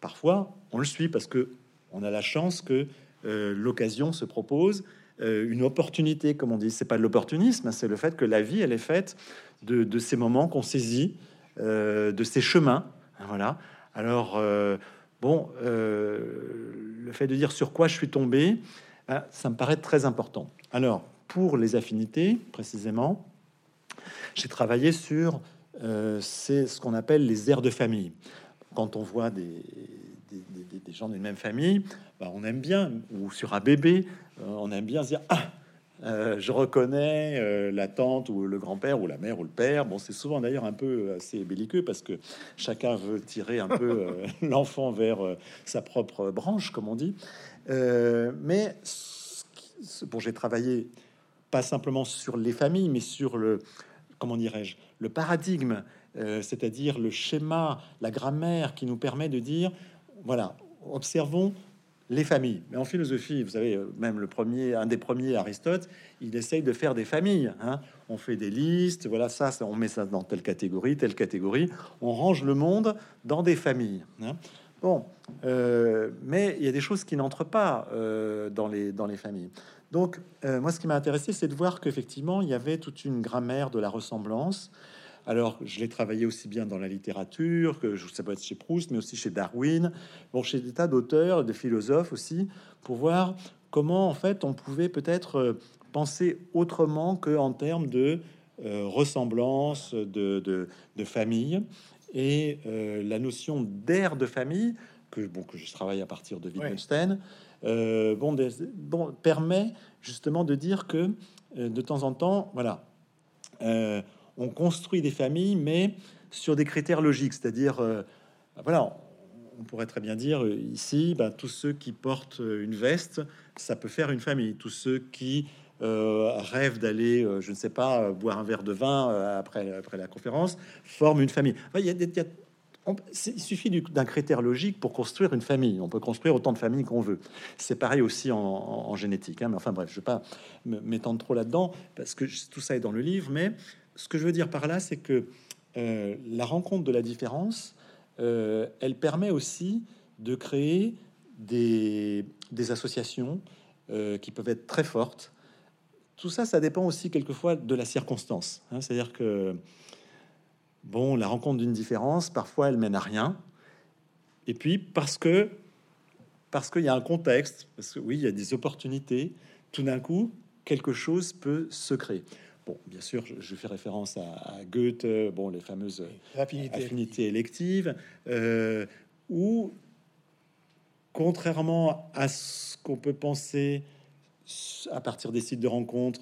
Parfois, on le suit parce que on a la chance que euh, l'occasion se propose, euh, une opportunité, comme on dit. C'est pas de l'opportunisme, c'est le fait que la vie, elle est faite de, ces moments qu'on saisit, euh, de ces chemins. Voilà. Alors, bon, le fait de dire sur quoi je suis tombé, ben, ça me paraît très important. Alors, pour les affinités, précisément, j'ai travaillé sur c'est ce qu'on appelle les aires de famille. Quand on voit des, des, gens d'une même famille, bah, on aime bien, ou sur un bébé, euh, on aime bien se dire Ah, euh, je reconnais euh, la tante ou le grand-père ou la mère ou le père. Bon, c'est souvent d'ailleurs un peu assez belliqueux parce que chacun veut tirer un peu l'enfant vers sa propre branche, comme on dit. mais bon, j'ai travaillé pas simplement sur les familles, mais sur le, comment dirais-je, le paradigme, c'est-à-dire le schéma, la grammaire qui nous permet de dire voilà, observons les familles. Mais en philosophie, vous savez, euh, même le premier, un des premiers, Aristote, il essaye de faire des familles. Hein. On fait des listes, voilà, ça, on met ça dans telle catégorie, telle catégorie. On range le monde dans des familles. Hein. Bon, euh, mais il y a des choses qui n'entrent pas euh, dans, les, dans les familles. Donc, moi, ce qui m'a intéressé, c'est de voir qu'effectivement, il y avait toute une grammaire de la ressemblance alors, je l'ai travaillé aussi bien dans la littérature, que ça peut être chez Proust, mais aussi chez Darwin, bon, chez des tas d'auteurs, de philosophes aussi, pour voir comment, en fait, on pouvait peut-être euh, penser autrement que en termes de euh, ressemblance, de, famille. Et euh, la notion d'air de famille, que, bon, que je travaille à partir de Wittgenstein, bon, bon, permet justement de dire que de temps en temps, voilà, on construit des familles, mais sur des critères logiques, c'est-à-dire, euh, voilà, on pourrait très bien dire euh, ici, bah, tous ceux qui portent euh, une veste, ça peut faire une famille. Tous ceux qui rêvent d'aller, je ne sais pas, boire un verre de vin après, après la conférence, forment une famille. il, suffit d'un critère logique pour construire une famille. On peut construire autant de familles qu'on veut. C'est pareil aussi en, génétique. Hein. Mais enfin bref, je vais pas m'étendre trop là-dedans parce que tout ça est dans le livre. Mais ce que je veux dire par là, c'est que euh, la rencontre de la différence, euh, elle permet aussi de créer des, associations euh, qui peuvent être très fortes. Tout ça, ça dépend aussi quelquefois de la circonstance. Hein. C'est-à-dire que Bon, la rencontre d'une différence, parfois, elle mène à rien. Et puis, parce que parce qu'il y a un contexte, parce que oui, il y a des opportunités, tout d'un coup, quelque chose peut se créer. Bon, bien sûr, je, fais référence à, Goethe, bon, les fameuses affinités, électives, euh, où, contrairement à ce qu'on peut penser à partir des sites de rencontres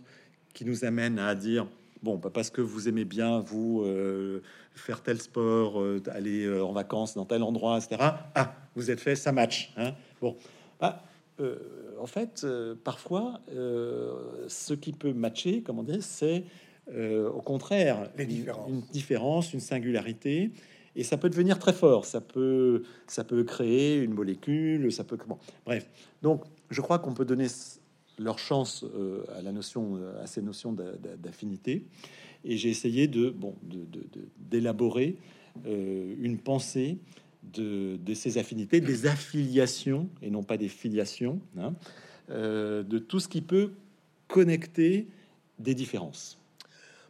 qui nous amènent à dire Bon, bah, parce que vous aimez bien, vous, euh, faire tel sport, euh, aller euh, en vacances dans tel endroit, etc. Ah, vous êtes fait, ça match. Hein bon, bah, en fait, parfois, ce qui peut matcher, comment dire, c'est au contraire Les différences. Une, différence, une singularité. Et ça peut devenir très fort. Ça peut, ça peut créer une molécule. Ça peut comment. Bref. Donc, je crois qu'on peut donner leur chance euh, à la notion, euh, à ces notions d'affinité. Et j'ai essayé de, bon, d'élaborer euh, une pensée de, ces affinités, des affiliations et non pas des filiations, hein, de tout ce qui peut connecter des différences.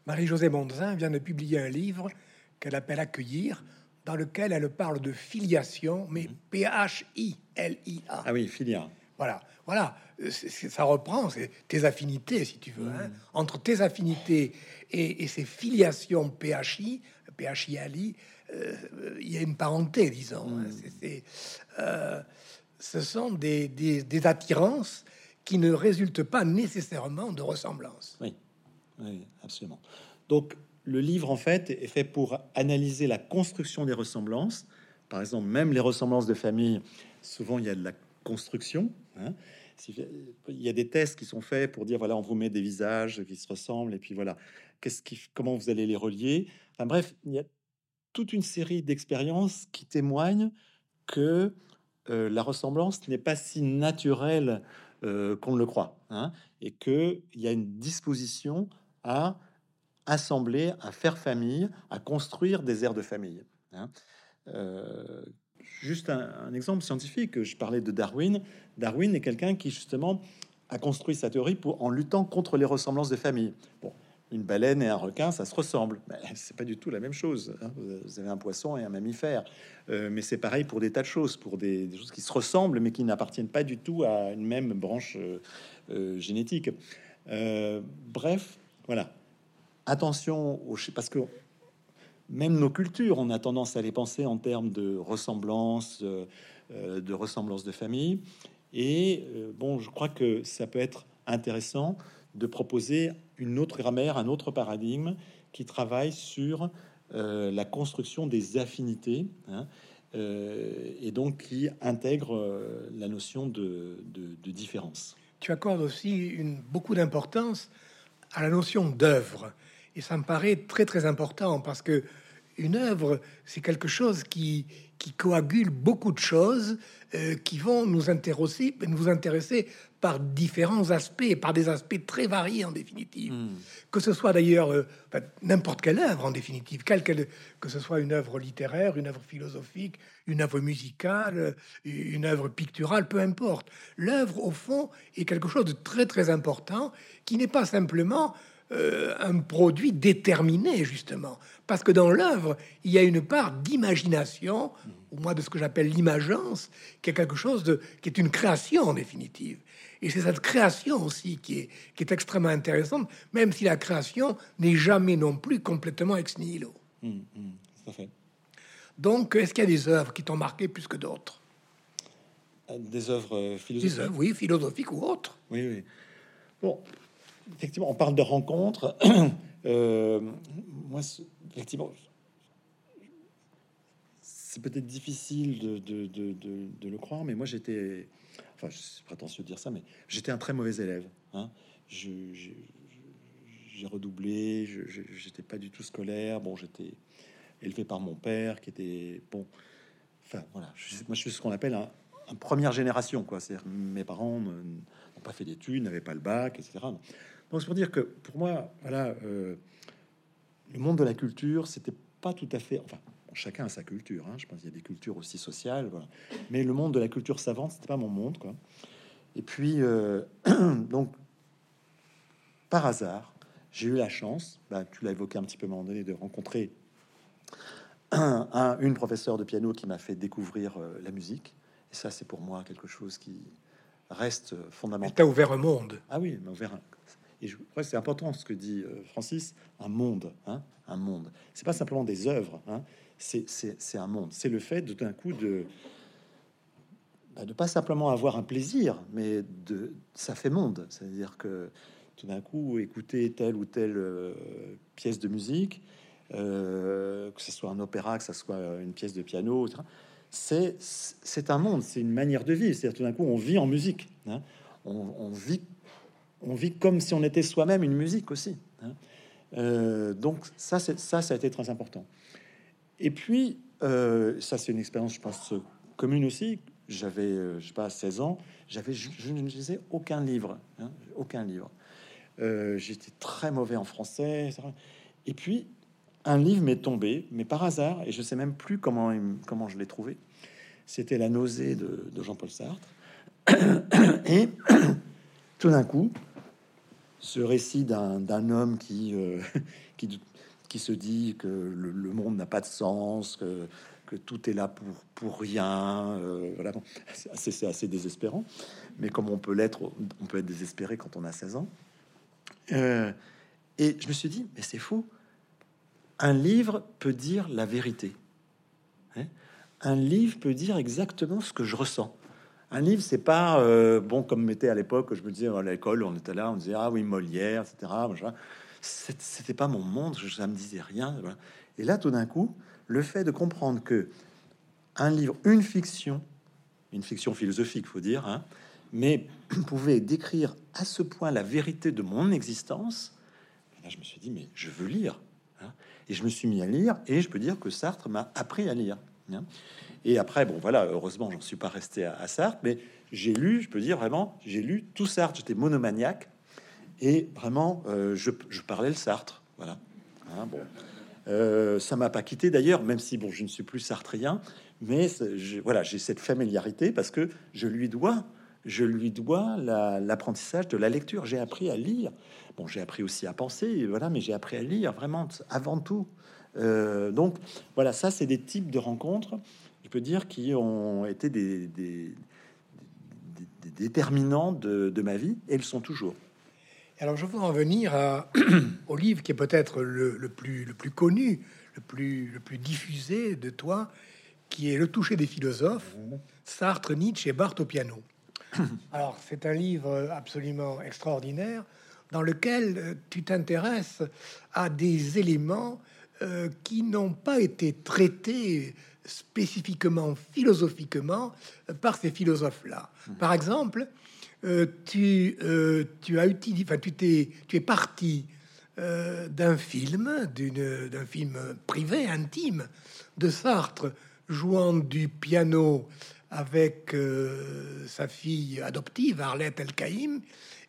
Marie-Josée Mondzin vient de publier un livre qu'elle appelle Accueillir, dans lequel elle parle de filiation, mais mmh. P-H-I-L-I-A. Ah oui, filia. Voilà, voilà, ça reprend tes affinités, si tu veux, hein. mm. entre tes affinités et, ces filiations PHI, PHI Ali, euh, il y a une parenté, disons. Hein. Mm. Euh, ce sont des, des, attirances qui ne résultent pas nécessairement de ressemblance. Oui, oui, absolument. Donc, le livre, en fait, est fait pour analyser la construction des ressemblances. Par exemple, même les ressemblances de famille, souvent il y a de la construction. Hein. Il y a des tests qui sont faits pour dire voilà, on vous met des visages qui se ressemblent et puis voilà, qu'est-ce qui, comment vous allez les relier? Enfin bref, il y a toute une série d'expériences qui témoignent que euh, la ressemblance n'est pas si naturelle euh, qu'on le croit, hein, et que il y a une disposition à assembler, à faire famille, à construire des aires de famille. Hein. Euh, Juste un, exemple scientifique, je parlais de Darwin. Darwin est quelqu'un qui justement a construit sa théorie pour, en luttant contre les ressemblances de famille. Une baleine et un requin, ça se ressemble. Mais c'est pas du tout la même chose. Hein. Vous avez un poisson et un mammifère. Euh, mais c'est pareil pour des tas de choses, pour des, choses qui se ressemblent, mais qui n'appartiennent pas du tout à une même branche euh, euh, génétique. bref, voilà. Attention au parce que même nos cultures, on a tendance à les penser en termes de ressemblance, de ressemblance de famille. Et bon, je crois que ça peut être intéressant de proposer une autre grammaire, un autre paradigme qui travaille sur la construction des affinités hein, et donc qui intègre la notion de, différence. Tu accordes aussi beaucoup d'importance à la notion d'œuvre. Et ça me paraît très très important parce que une œuvre, c'est quelque chose qui, qui coagule beaucoup de choses euh, qui vont nous intéresser, nous intéresser par différents aspects, par des aspects très variés en définitive. Hmm. Que ce soit d'ailleurs euh, n'importe quelle œuvre en définitive, quelle, que ce soit une œuvre littéraire, une œuvre philosophique, une œuvre musicale, une œuvre picturale, peu importe. L'œuvre, au fond, est quelque chose de très très important qui n'est pas simplement euh, un produit déterminé, justement. Parce que dans l'œuvre, il y a une part d'imagination, ou moins de ce que j'appelle l'imagence, qui est quelque chose de, qui est une création en définitive. Et c'est cette création aussi qui est, qui est extrêmement intéressante, même si la création n'est jamais non plus complètement ex nihilo. Mmh, mmh, Donc, est-ce qu'il y a des œuvres qui t'ont marqué plus que d'autres? Euh, Des œuvres philosophiques des œuvres, Oui, philosophiques ou autres. Oui, oui. Bon, effectivement, on parle de rencontres. Euh, moi, effectivement, c'est peut-être difficile de, le croire, mais moi, j'étais, enfin, c'est prétentieux de dire ça, mais j'étais un très mauvais élève. Hein. j'ai redoublé, j'étais pas du tout scolaire. Bon, j'étais, élevé par mon père, qui était bon. Enfin voilà, moi je suis ce qu'on appelle un, première génération, quoi. C'est mes parents n'ont pas fait d'études, n'avaient pas le bac, etc. Donc c'est pour dire que pour moi, voilà, euh, le monde de la culture, c'était pas tout à fait. Enfin, chacun a sa culture. Hein. je pense qu'il y a des cultures aussi sociales, voilà. Mais le monde de la culture savante, c'était pas mon monde, quoi. Et puis euh, donc par hasard, j'ai eu la chance, bah, tu l'as évoqué un petit peu à un moment donné, de rencontrer un, une professeure de piano qui m'a fait découvrir euh, la musique. Et ça, c'est pour moi quelque chose qui reste fondamental. T'as ouvert un monde. Ah oui, m'a ouvert un... Et je crois que c'est important ce que dit euh, Francis, un monde, hein, un monde. C'est pas simplement des œuvres, hein, c'est un monde. C'est le fait d'un coup de bah, de pas simplement avoir un plaisir, mais de ça fait monde. C'est-à-dire que tout d'un coup, écouter telle ou telle euh, pièce de musique, euh, que ce soit un opéra, que ce soit une pièce de piano, c'est un monde, c'est une manière de vivre. C'est-à-dire tout d'un coup, on vit en musique. Hein. On, vit, on vit comme si on était soi-même une musique aussi. Hein. Euh, donc ça, ça, ça a été très important. Et puis, ça, c'est une expérience, je pense, commune aussi. J'avais, je sais pas, 16 ans, j'avais, je, ne lisais aucun livre, hein, aucun livre. Euh, j'étais très mauvais en français. Et puis, un livre m'est tombé, mais par hasard, et je sais même plus comment, comment je l'ai trouvé. C'était La nausée de, Jean-Paul Sartre. Et tout d'un coup, ce récit d'un homme euh, qui, qui, se dit que le, monde n'a pas de sens, que, tout est là pour, pour rien. Euh, voilà, c'est assez désespérant. Mais comme on peut l'être, on peut être désespéré quand on a 16 ans. Euh, et je me suis dit, mais c'est fou. Un livre peut dire la vérité. Hein? un livre peut dire exactement ce que je ressens. Un livre, c'est pas euh, bon comme m'était à l'époque. Je me disais à l'école, on était là, on disait ah oui Molière, etc. C'était pas mon monde, ça me disait rien. Et là, tout d'un coup, le fait de comprendre que un livre, une fiction, une fiction philosophique, faut dire, hein, mais pouvait décrire à ce point la vérité de mon existence, là, je me suis dit, mais je veux lire. Hein. Et je me suis mis à lire, et je peux dire que Sartre m'a appris à lire. Hein. Et après, bon, voilà, heureusement, j'en suis pas resté à, Sartre, mais j'ai lu, je peux dire vraiment, j'ai lu tout Sartre, j'étais monomaniaque, et vraiment, euh, je, parlais le Sartre, voilà. Hein, bon. Euh, ça m'a pas quitté d'ailleurs, même si bon, je ne suis plus sartrien, mais voilà, j'ai cette familiarité parce que je lui dois je lui dois l'apprentissage de la lecture. J'ai appris à lire. Bon, j'ai appris aussi à penser, voilà, mais j'ai appris à lire vraiment avant tout. Euh, donc voilà, ça c'est des types de rencontres, je peux dire, qui ont été des, déterminants de, ma vie, et ils sont toujours. Alors je veux en venir au livre qui est peut-être le, plus, le plus connu, le plus, le plus diffusé de toi, qui est Le toucher des philosophes. Sartre, Nietzsche et Barthes au piano. Alors, c'est un livre absolument extraordinaire dans lequel euh, tu t'intéresses à des éléments euh, qui n'ont pas été traités spécifiquement, philosophiquement, euh, par ces philosophes-là. Mmh. Par exemple, tu, tu as utilisé, enfin, tu, t'es, tu es parti d'un film, d'un film privé, intime, de Sartre jouant du piano avec euh, sa fille adoptive, Arlette El-Kaïm,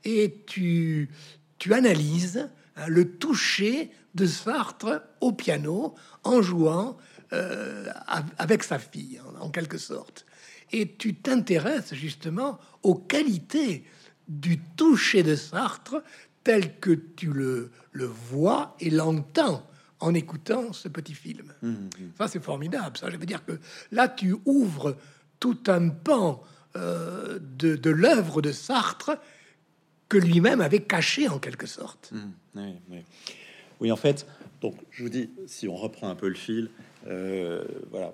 et tu, tu analyses hein, le toucher de Sartre au piano en jouant euh, avec sa fille, en, quelque sorte. Et tu t'intéresses justement aux qualités du toucher de Sartre tel que tu le, le vois et l'entends en écoutant ce petit film. Mmh, mmh. Ça, c'est formidable. Ça, je veux dire que là, tu ouvres tout un pan euh, de, l'œuvre de Sartre que lui-même avait caché en quelque sorte. Mmh, oui, en fait, donc je vous dis, si on reprend un peu le fil, euh, voilà,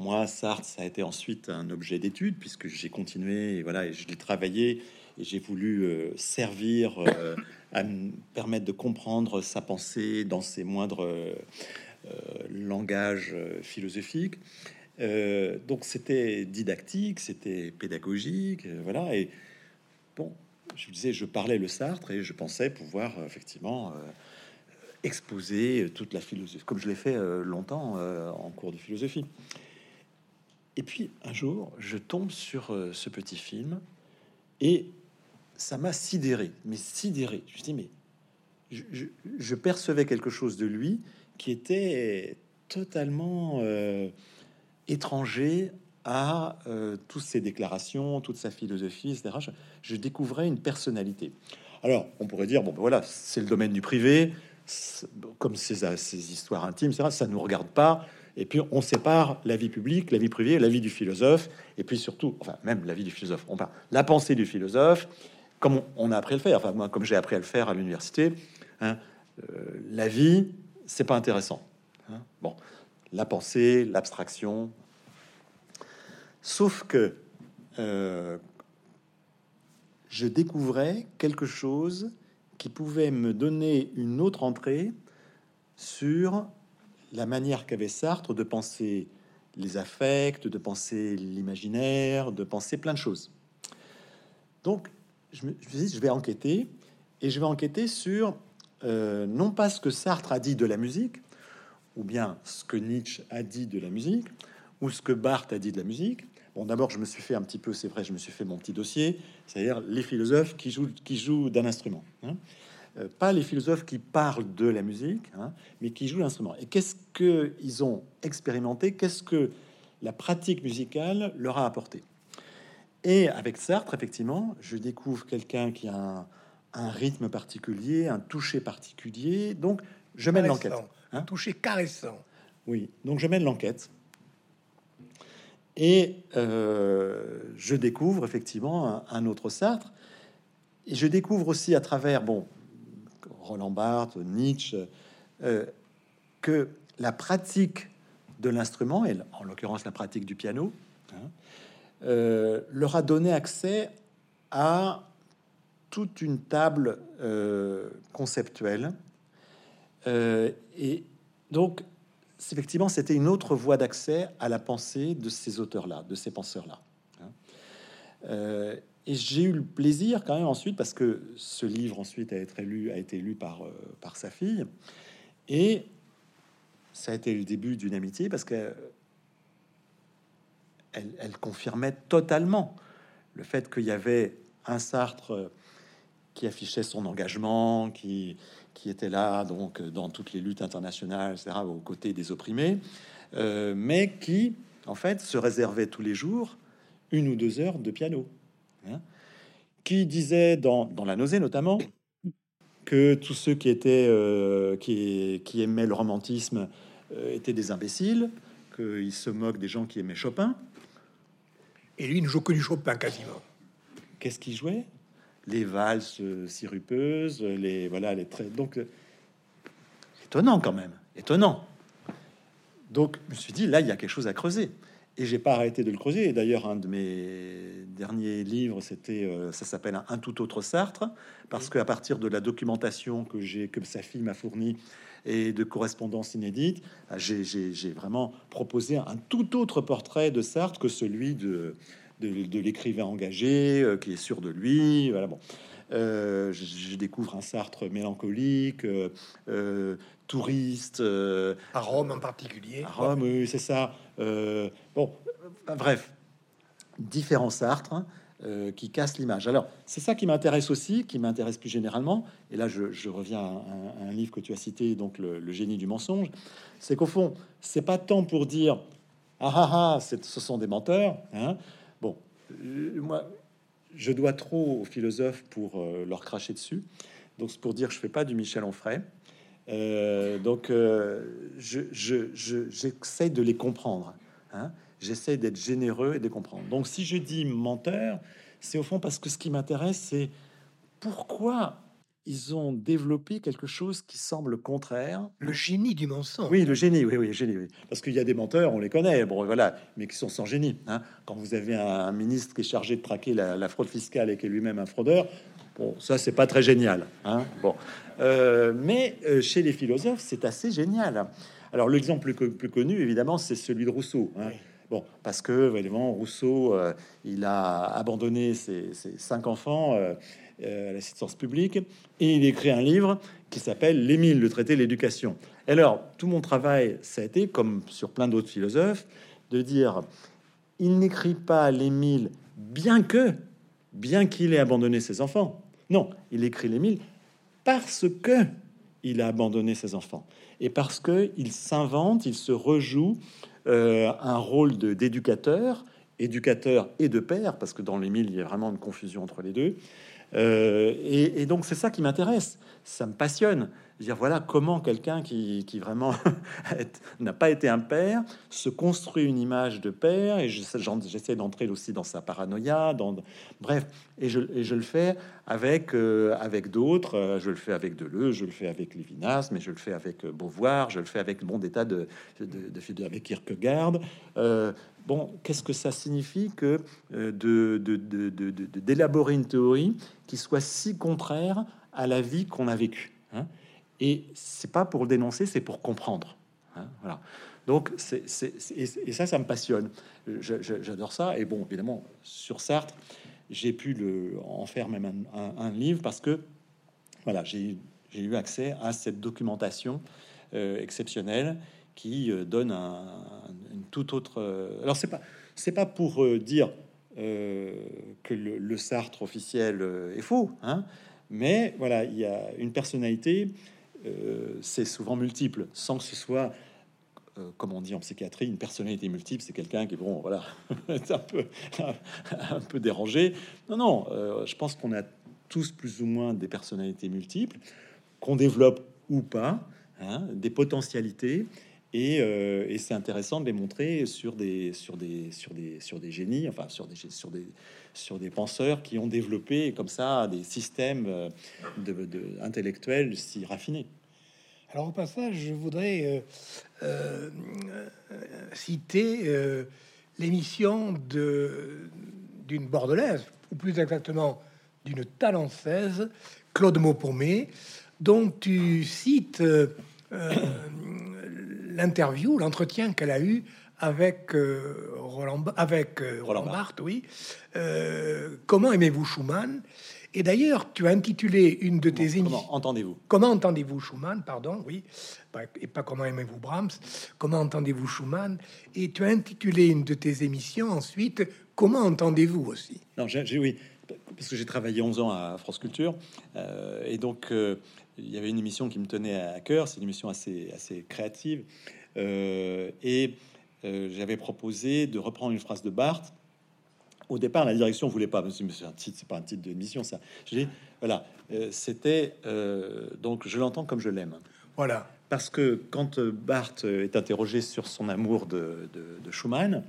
moi, Sartre, ça a été ensuite un objet d'étude puisque j'ai continué, voilà, et je l'ai travaillé et j'ai voulu euh, servir à me permettre de comprendre sa pensée dans ses moindres langages philosophiques. Euh, donc c'était didactique, c'était pédagogique, euh, voilà. Et bon, je disais, je parlais le Sartre et je pensais pouvoir euh, effectivement exposer toute la philosophie, comme je l'ai fait longtemps en cours de philosophie. Et puis un jour, je tombe sur ce petit film et ça m'a sidéré, mais sidéré. Je dis, mais je, percevais quelque chose de lui qui était totalement euh, étranger à euh, toutes ses déclarations, toute sa philosophie, etc. Je, découvrais une personnalité. Alors, on pourrait dire, bon, ben voilà, c'est le domaine du privé, comme ces, histoires intimes, ça ne nous regarde pas. Et puis, on sépare la vie publique, la vie privée, la vie du philosophe, et puis surtout, enfin, même la vie du philosophe, on parle la pensée du philosophe, comme on, a appris à le faire, enfin, moi, comme j'ai appris à le faire à l'université, hein, euh, la vie, c'est pas intéressant. Hein. Bon, la pensée, l'abstraction. Sauf que euh, je découvrais quelque chose qui pouvait me donner une autre entrée sur la manière qu'avait Sartre de penser les affects, de penser l'imaginaire, de penser plein de choses. Donc, je me, suis dit, je vais enquêter, et je vais enquêter sur euh, non pas ce que Sartre a dit de la musique, ou bien ce que Nietzsche a dit de la musique, ou ce que Barthes a dit de la musique. Bon, d'abord, je me suis fait un petit peu, c'est vrai, je me suis fait mon petit dossier, c'est-à-dire les philosophes qui jouent, d'un instrument. Hein. Euh, pas les philosophes qui parlent de la musique, hein, mais qui jouent l'instrument. Et qu'est-ce qu'ils ont expérimenté? Qu'est-ce que la pratique musicale leur a apporté? Et avec Sartre, effectivement, je découvre quelqu'un qui a un, rythme particulier, un toucher particulier. Donc, je mène l'enquête. Un hein. toucher caressant. Oui, donc je mène l'enquête. Et euh, je découvre effectivement un, autre Sartre. Et je découvre aussi à travers, bon, Roland Barthes, Nietzsche, euh, que la pratique de l'instrument, et en l'occurrence la pratique du piano, hein, euh, leur a donné accès à toute une table euh, conceptuelle. Et donc, effectivement, c'était une autre voie d'accès à la pensée de ces auteurs-là, de ces penseurs-là. Hein. Et j'ai eu le plaisir quand même ensuite, parce que ce livre ensuite a été lu, a été lu par, par sa fille, et ça a été le début d'une amitié, parce que elle, confirmait totalement le fait qu'il y avait un Sartre qui affichait son engagement, qui, qui était là donc dans toutes les luttes internationales, etc., aux côtés des opprimés, euh, mais qui en fait se réservait tous les jours une ou deux heures de piano, hein, qui disait dans, dans, la nausée notamment que tous ceux qui étaient euh, qui, qui, aimaient le romantisme euh, étaient des imbéciles, qu'il se moque des gens qui aimaient Chopin, et lui, il ne joue que du Chopin quasiment. Qu'est-ce qu'il jouait? Les valses sirupeuses, les voilà, les traits. Donc euh, étonnant quand même, étonnant. Donc je me suis dit là, il y a quelque chose à creuser. Et j'ai pas arrêté de le creuser. Et d'ailleurs, un de mes derniers livres, c'était, euh, ça s'appelle un, tout autre Sartre, parce qu'à partir de la documentation que j'ai, que sa fille m'a fournie et de correspondances inédites, bah, j'ai vraiment proposé un tout autre portrait de Sartre que celui de, de, l'écrivain engagé euh, qui est sûr de lui. Voilà, bon. Euh, je, découvre un Sartre mélancolique, euh, touriste. à Rome en particulier. À Rome, oui, c'est ça. Bon, bref, différents Sartres. Hein. Euh, qui casse l'image. Alors, c'est ça qui m'intéresse aussi, qui m'intéresse plus généralement. Et là, je, reviens à un, livre que tu as cité, donc le, génie du mensonge. C'est qu'au fond, c'est pas tant pour dire ah ah ah, ce sont des menteurs. Hein. Bon, euh, moi, je dois trop aux philosophes pour euh, leur cracher dessus. Donc, c'est pour dire je fais pas du Michel Onfray. Donc, je, j'essaie de les comprendre. Hein j'essaie d'être généreux et de comprendre. Donc si je dis menteur, c'est au fond parce que ce qui m'intéresse, c'est pourquoi ils ont développé quelque chose qui semble contraire. Le génie du mensonge. Oui, le génie, oui, oui, le génie, oui. Parce qu'il y a des menteurs, on les connaît, bon, voilà, mais qui sont sans génie. Hein. Quand vous avez un, ministre qui est chargé de traquer la, fraude fiscale et qui est lui-même un fraudeur, bon, ça, c'est pas très génial. Hein. Bon, euh, mais euh, chez les philosophes, c'est assez génial. Alors, l'exemple plus, plus, connu, évidemment, c'est celui de Rousseau. Hein. Bon, parce que évidemment, Rousseau, euh, il a abandonné ses, cinq enfants à l'assistance publique et il écrit un livre qui s'appelle L'Émile, le traité de l'éducation. Alors, tout mon travail, ça a été, comme sur plein d'autres philosophes, de dire il n'écrit pas l'Émile bien que, bien qu'il ait abandonné ses enfants. Non, il écrit l'Émile parce que il a abandonné ses enfants et parce que il s'invente, il se rejoue euh, un rôle d'éducateur, éducateur et de père, parce que dans l'Émile, il y a vraiment une confusion entre les deux. Euh, et, donc, c'est ça qui m'intéresse, ça me passionne. Dire voilà comment quelqu'un qui, vraiment n'a pas été un père se construit une image de père et j'essaie d'entrer aussi dans sa paranoïa, bref et je, le fais avec euh, d'autres, euh, je le fais avec Deleuze, je le fais avec Lévinas, mais je le fais avec Beauvoir, je le fais avec bon d'état de, de, de, avec Kierkegaard. bon, qu'est-ce que ça signifie que de d'élaborer une théorie qui soit si contraire à la vie qu'on a vécue. Hein? Et c'est pas pour le dénoncer, c'est pour comprendre. Hein, voilà. Donc, et ça, ça me passionne. j'adore ça. Et bon, évidemment, sur Sartre, j'ai pu le, en faire même un, livre parce que, voilà, j'ai, eu accès à cette documentation euh, exceptionnelle qui euh, donne un, une toute autre. Euh, alors, c'est pas, c'est pas pour dire que le, le, Sartre officiel est faux, hein, mais voilà, il y a une personnalité euh, c'est souvent multiple, sans que ce soit, euh, comme on dit en psychiatrie, une personnalité multiple. C'est quelqu'un qui, bon, voilà, un peu, un peu dérangé. Non, non, euh, je pense qu'on a tous plus ou moins des personnalités multiples, qu'on développe ou pas, hein, des potentialités. Et, c'est intéressant de les montrer sur des, sur des, sur des, sur des génies, enfin sur des, sur des, sur des penseurs qui ont développé comme ça des systèmes de intellectuels si raffinés. Alors au passage, je voudrais euh, euh, citer euh, l'émission d'une bordelaise, ou plus exactement d'une talenceuse, Claude Maupomé, dont tu cites l'interview, l'entretien qu'elle a eu avec Roland, avec Roland Barthes, oui. comment aimez-vous Schumann? Et d'ailleurs, tu as intitulé une de tes émissions. Comment entendez-vous? Comment entendez-vous Schumann Pardon, oui. Et pas comment aimez-vous Brahms Comment entendez-vous Schumann? Et tu as intitulé une de tes émissions ensuite Comment entendez-vous aussi? Non, j'ai oui, parce que j'ai travaillé 11 ans à France Culture. Euh, et donc, euh, il y avait une émission qui me tenait à cœur. C'est une émission assez, assez créative. Euh, et j'avais proposé de reprendre une phrase de Barthes au départ, la direction voulait pas. Monsieur, c'est un titre, c'est pas un titre d'émission, ça. Je dis, voilà, euh, c'était euh, donc je l'entends comme je l'aime. Voilà. Parce que quand euh, Barthes est interrogé sur son amour de, de, Schumann,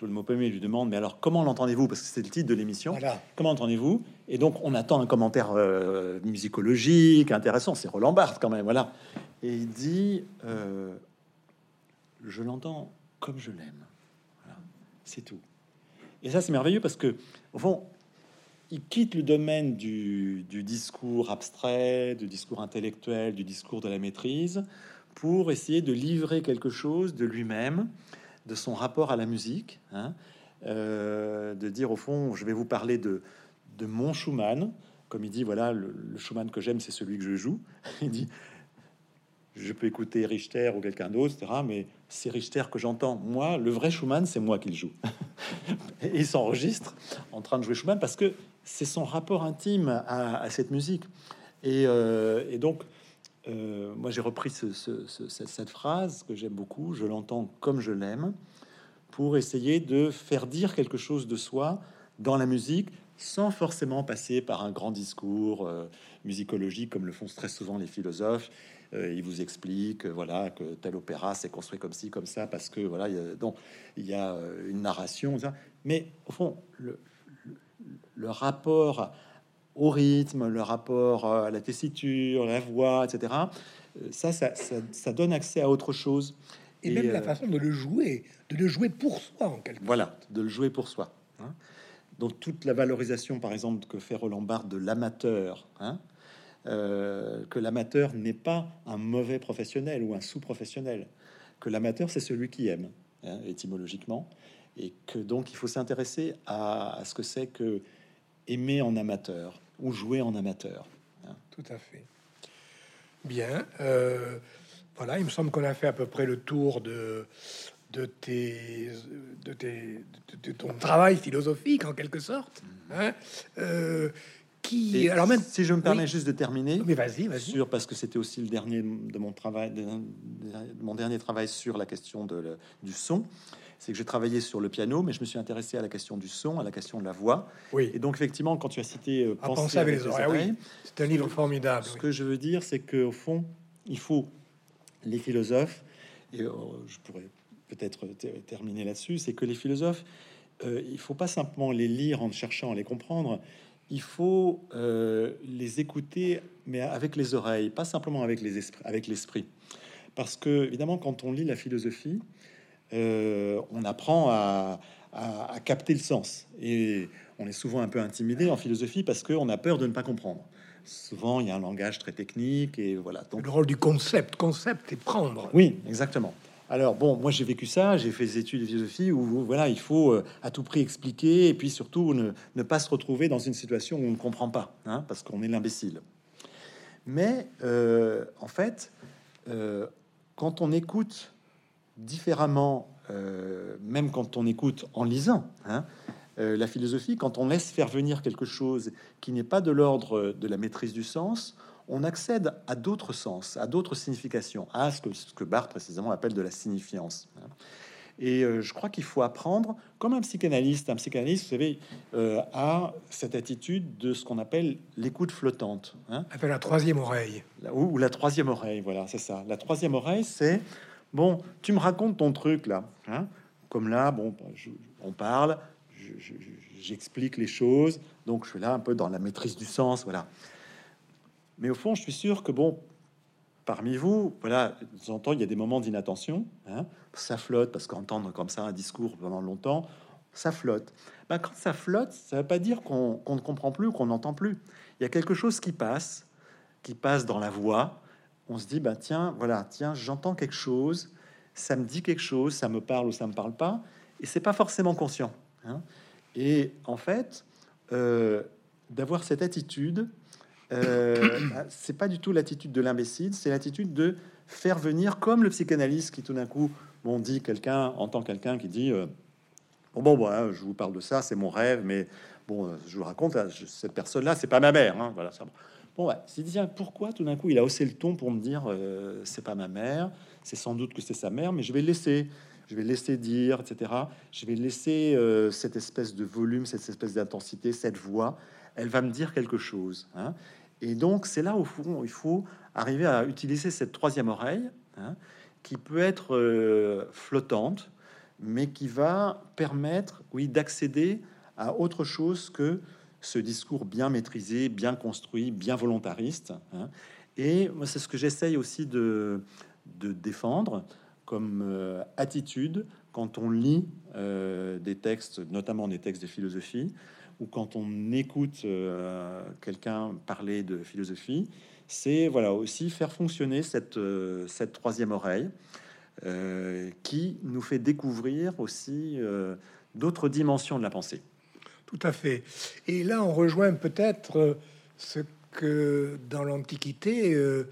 Claude Maupomé lui demande Mais alors, comment l'entendez-vous? Parce que c'est le titre de l'émission. Voilà. Comment entendez-vous? Et donc, on attend un commentaire musicologique intéressant. C'est Roland Barthes, quand même. Voilà. Et il dit Je l'entends comme je l'aime. Voilà. C'est tout. Et ça, c'est merveilleux parce que, au fond, il quitte le domaine du, discours abstrait, du discours intellectuel, du discours de la maîtrise, pour essayer de livrer quelque chose de lui-même, de son rapport à la musique, hein, euh, de dire au fond, je vais vous parler de, de mon Schumann, comme il dit, voilà, le, le Schumann que j'aime, c'est celui que je joue. il dit, je peux écouter Richter ou quelqu'un d'autre, etc. Mais c'est Richter que j'entends. Moi, le vrai Schumann, c'est moi qui le joue. et il s'enregistre en train de jouer Schumann parce que c'est son rapport intime à, cette musique. Et, euh, donc, euh, moi, j'ai repris cette phrase que j'aime beaucoup. Je l'entends comme je l'aime pour essayer de faire dire quelque chose de soi dans la musique sans forcément passer par un grand discours euh, musicologique comme le font très souvent les philosophes euh, il vous explique euh, voilà que tel opéra s'est construit comme ci comme ça parce que voilà donc il y a une narration mais au fond le, le, rapport au rythme le rapport à la tessiture la voix etc ça ça, ça, donne accès à autre chose et, même la façon de le jouer de le jouer pour soi en quelque voilà de le jouer pour soi hein. donc toute la valorisation par exemple que fait Roland Barthes de l'amateur hein, euh, que l'amateur n'est pas un mauvais professionnel ou un sous-professionnel, que l'amateur c'est celui qui aime, hein, étymologiquement, et que donc il faut s'intéresser à, ce que c'est que aimer en amateur ou jouer en amateur. Hein. Tout à fait. Bien. Euh, voilà, il me semble qu'on a fait à peu près le tour de, de, tes, de, tes, de, ton travail philosophique, en quelque sorte. Hein. Euh, qui, alors même, si je me permets juste de terminer, mais vas-y, vas-y. Sur, parce que c'était aussi le dernier de mon travail, de, mon dernier travail sur la question de, du son c'est que j'ai travaillé sur le piano, mais je me suis intéressé à la question du son, à la question de la voix. Oui. Et donc, effectivement, quand tu as cité euh, Penser avec les oreilles, c'est un livre formidable. Ce que je veux dire, c'est qu'au fond, il faut les philosophes, et euh, je pourrais peut-être terminer là-dessus, c'est que les philosophes, euh, il faut pas simplement les lire en cherchant à les comprendre, il faut euh, les écouter, mais avec les oreilles, pas simplement avec les esprits, avec l'esprit. Parce que, évidemment, quand on lit la philosophie, euh, on apprend à, capter le sens. Et on est souvent un peu intimidé en philosophie parce qu'on a peur de ne pas comprendre. Souvent, il y a un langage très technique et voilà. Donc, le rôle du concept, concept et prendre. Oui, exactement. Alors bon, moi j'ai vécu ça, j'ai fait des études de philosophie où voilà, il faut euh, à tout prix expliquer et puis surtout ne, pas se retrouver dans une situation où on ne comprend pas, hein, parce qu'on est l'imbécile. Mais euh, en fait, quand on écoute différemment, euh, même quand on écoute en lisant hein, euh, la philosophie, quand on laisse faire venir quelque chose qui n'est pas de l'ordre de la maîtrise du sens, on accède à d'autres sens, à d'autres significations, à ce que, ce que Barthes précisément appelle de la signifiance. Hein. Et euh, je crois qu'il faut apprendre, comme un psychanalyste, un psychanalyste, vous savez, a cette attitude de ce qu'on appelle l'écoute flottante. Hein. Appelle la troisième oreille. Ou, ou la troisième oreille, voilà, c'est ça. La troisième oreille, c'est Bon, tu me racontes ton truc là, hein comme là, bon, on parle, j'explique les choses, donc je suis là un peu dans la maîtrise du sens, voilà. Mais au fond, je suis sûr que bon, parmi vous, voilà, de temps en temps, il y a des moments d'inattention, hein, ça flotte, parce qu'entendre comme ça un discours pendant longtemps, ça flotte. Ben, quand ça flotte, ça veut pas dire qu'on ne comprend plus qu'on n'entend plus. Il y a quelque chose qui passe, qui passe dans la voix, on se dit, bah, tiens, voilà, tiens, j'entends quelque chose, ça me dit quelque chose, ça me parle ou ça me parle pas, et c'est pas forcément conscient. Hein. Et en fait, euh, d'avoir cette attitude, euh, bah, c'est pas du tout l'attitude de l'imbécile, c'est l'attitude de faire venir, comme le psychanalyste qui tout d'un coup, bon, dit quelqu'un, entend quelqu'un qui dit, euh, bon, bon, voilà, je vous parle de ça, c'est mon rêve, mais bon, je vous raconte, cette personne-là, c'est pas ma mère, hein, voilà. Bon, c'est dit, pourquoi tout d'un coup il a haussé le ton pour me dire euh, c'est pas ma mère, c'est sans doute que c'est sa mère, mais je vais laisser, je vais laisser dire, etc. Je vais laisser euh, cette espèce de volume, cette espèce d'intensité, cette voix, elle va me dire quelque chose. Hein. Et donc c'est là au fond il faut arriver à utiliser cette troisième oreille hein, qui peut être euh, flottante, mais qui va permettre, oui, d'accéder à autre chose que ce discours bien maîtrisé, bien construit, bien volontariste. Hein. Et c'est ce que j'essaye aussi de, défendre comme euh, attitude quand on lit euh, des textes, notamment des textes de philosophie, ou quand on écoute euh, quelqu'un parler de philosophie, c'est voilà aussi faire fonctionner cette troisième oreille qui nous fait découvrir aussi d'autres dimensions de la pensée. Tout à fait. Et là, on rejoint peut-être euh, ce que dans l'Antiquité, euh,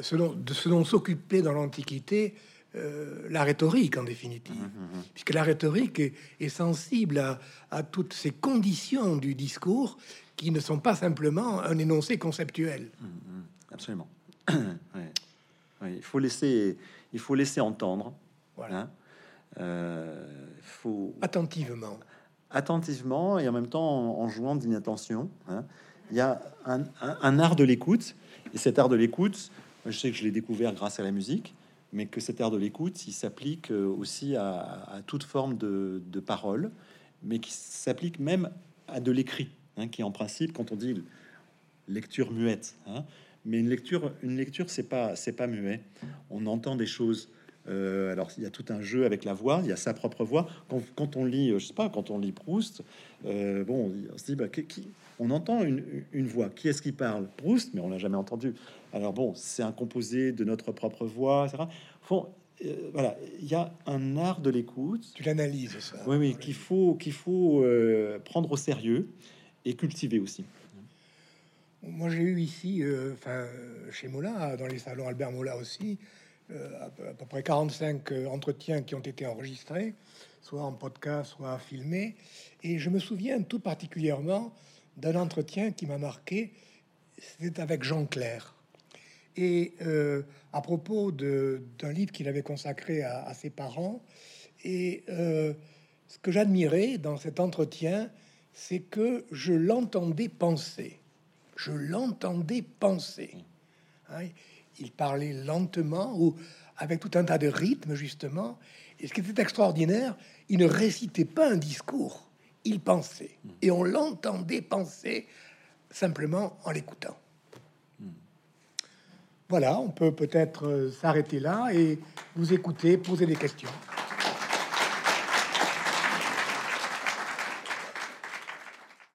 ce dont, de ce dont s'occupait dans l'Antiquité euh, la rhétorique en définitive, mmh, mmh, mmh. puisque la rhétorique est, sensible à, toutes ces conditions du discours qui ne sont pas simplement un énoncé conceptuel. absolument. il faut laisser, il faut laisser entendre. Voilà. Hein. faut attentivement attentivement et en même temps en, jouant d'inattention. Hein. Il y a un, art de l'écoute, et cet art de l'écoute, je sais que je l'ai découvert grâce à la musique, mais que cet art de l'écoute, il s'applique euh, aussi à, toute forme de, parole, mais qui s'applique même à de l'écrit, hein, qui en principe, quand on dit lecture muette, hein. mais une lecture, une lecture, c'est pas, c'est pas muet. On entend des choses euh, alors il y a tout un jeu avec la voix, il y a sa propre voix. Quand, on lit, je sais pas, quand on lit Proust, euh, bon, on se dit, bah, qui, on entend une, voix. Qui est-ce qui parle? Proust, mais on l'a jamais entendu. Alors bon, c'est un composé de notre propre voix, etc. Euh, voilà, il y a un art de l'écoute. Tu l'analyses, ça. Oui, oui, qu'il faut, qu'il faut prendre au sérieux et cultiver aussi. Moi, j'ai eu ici, euh, enfin, chez Mola, dans les salons Albert Mola aussi, euh, à, peu près 45 euh, entretiens qui ont été enregistrés, soit en podcast, soit filmés. Et je me souviens tout particulièrement d'un entretien qui m'a marqué. C'était avec Jean Clair. Et à propos d'un livre qu'il avait consacré à, à, ses parents. Et ce que j'admirais dans cet entretien, c'est que je l'entendais penser je l'entendais penser. Hein, il parlait lentement ou avec tout un tas de rythmes, justement. Et ce qui était extraordinaire, il ne récitait pas un discours, il pensait. Et on l'entendait penser simplement en l'écoutant. Voilà, on peut peut-être euh, s'arrêter là et vous écouter, poser des questions.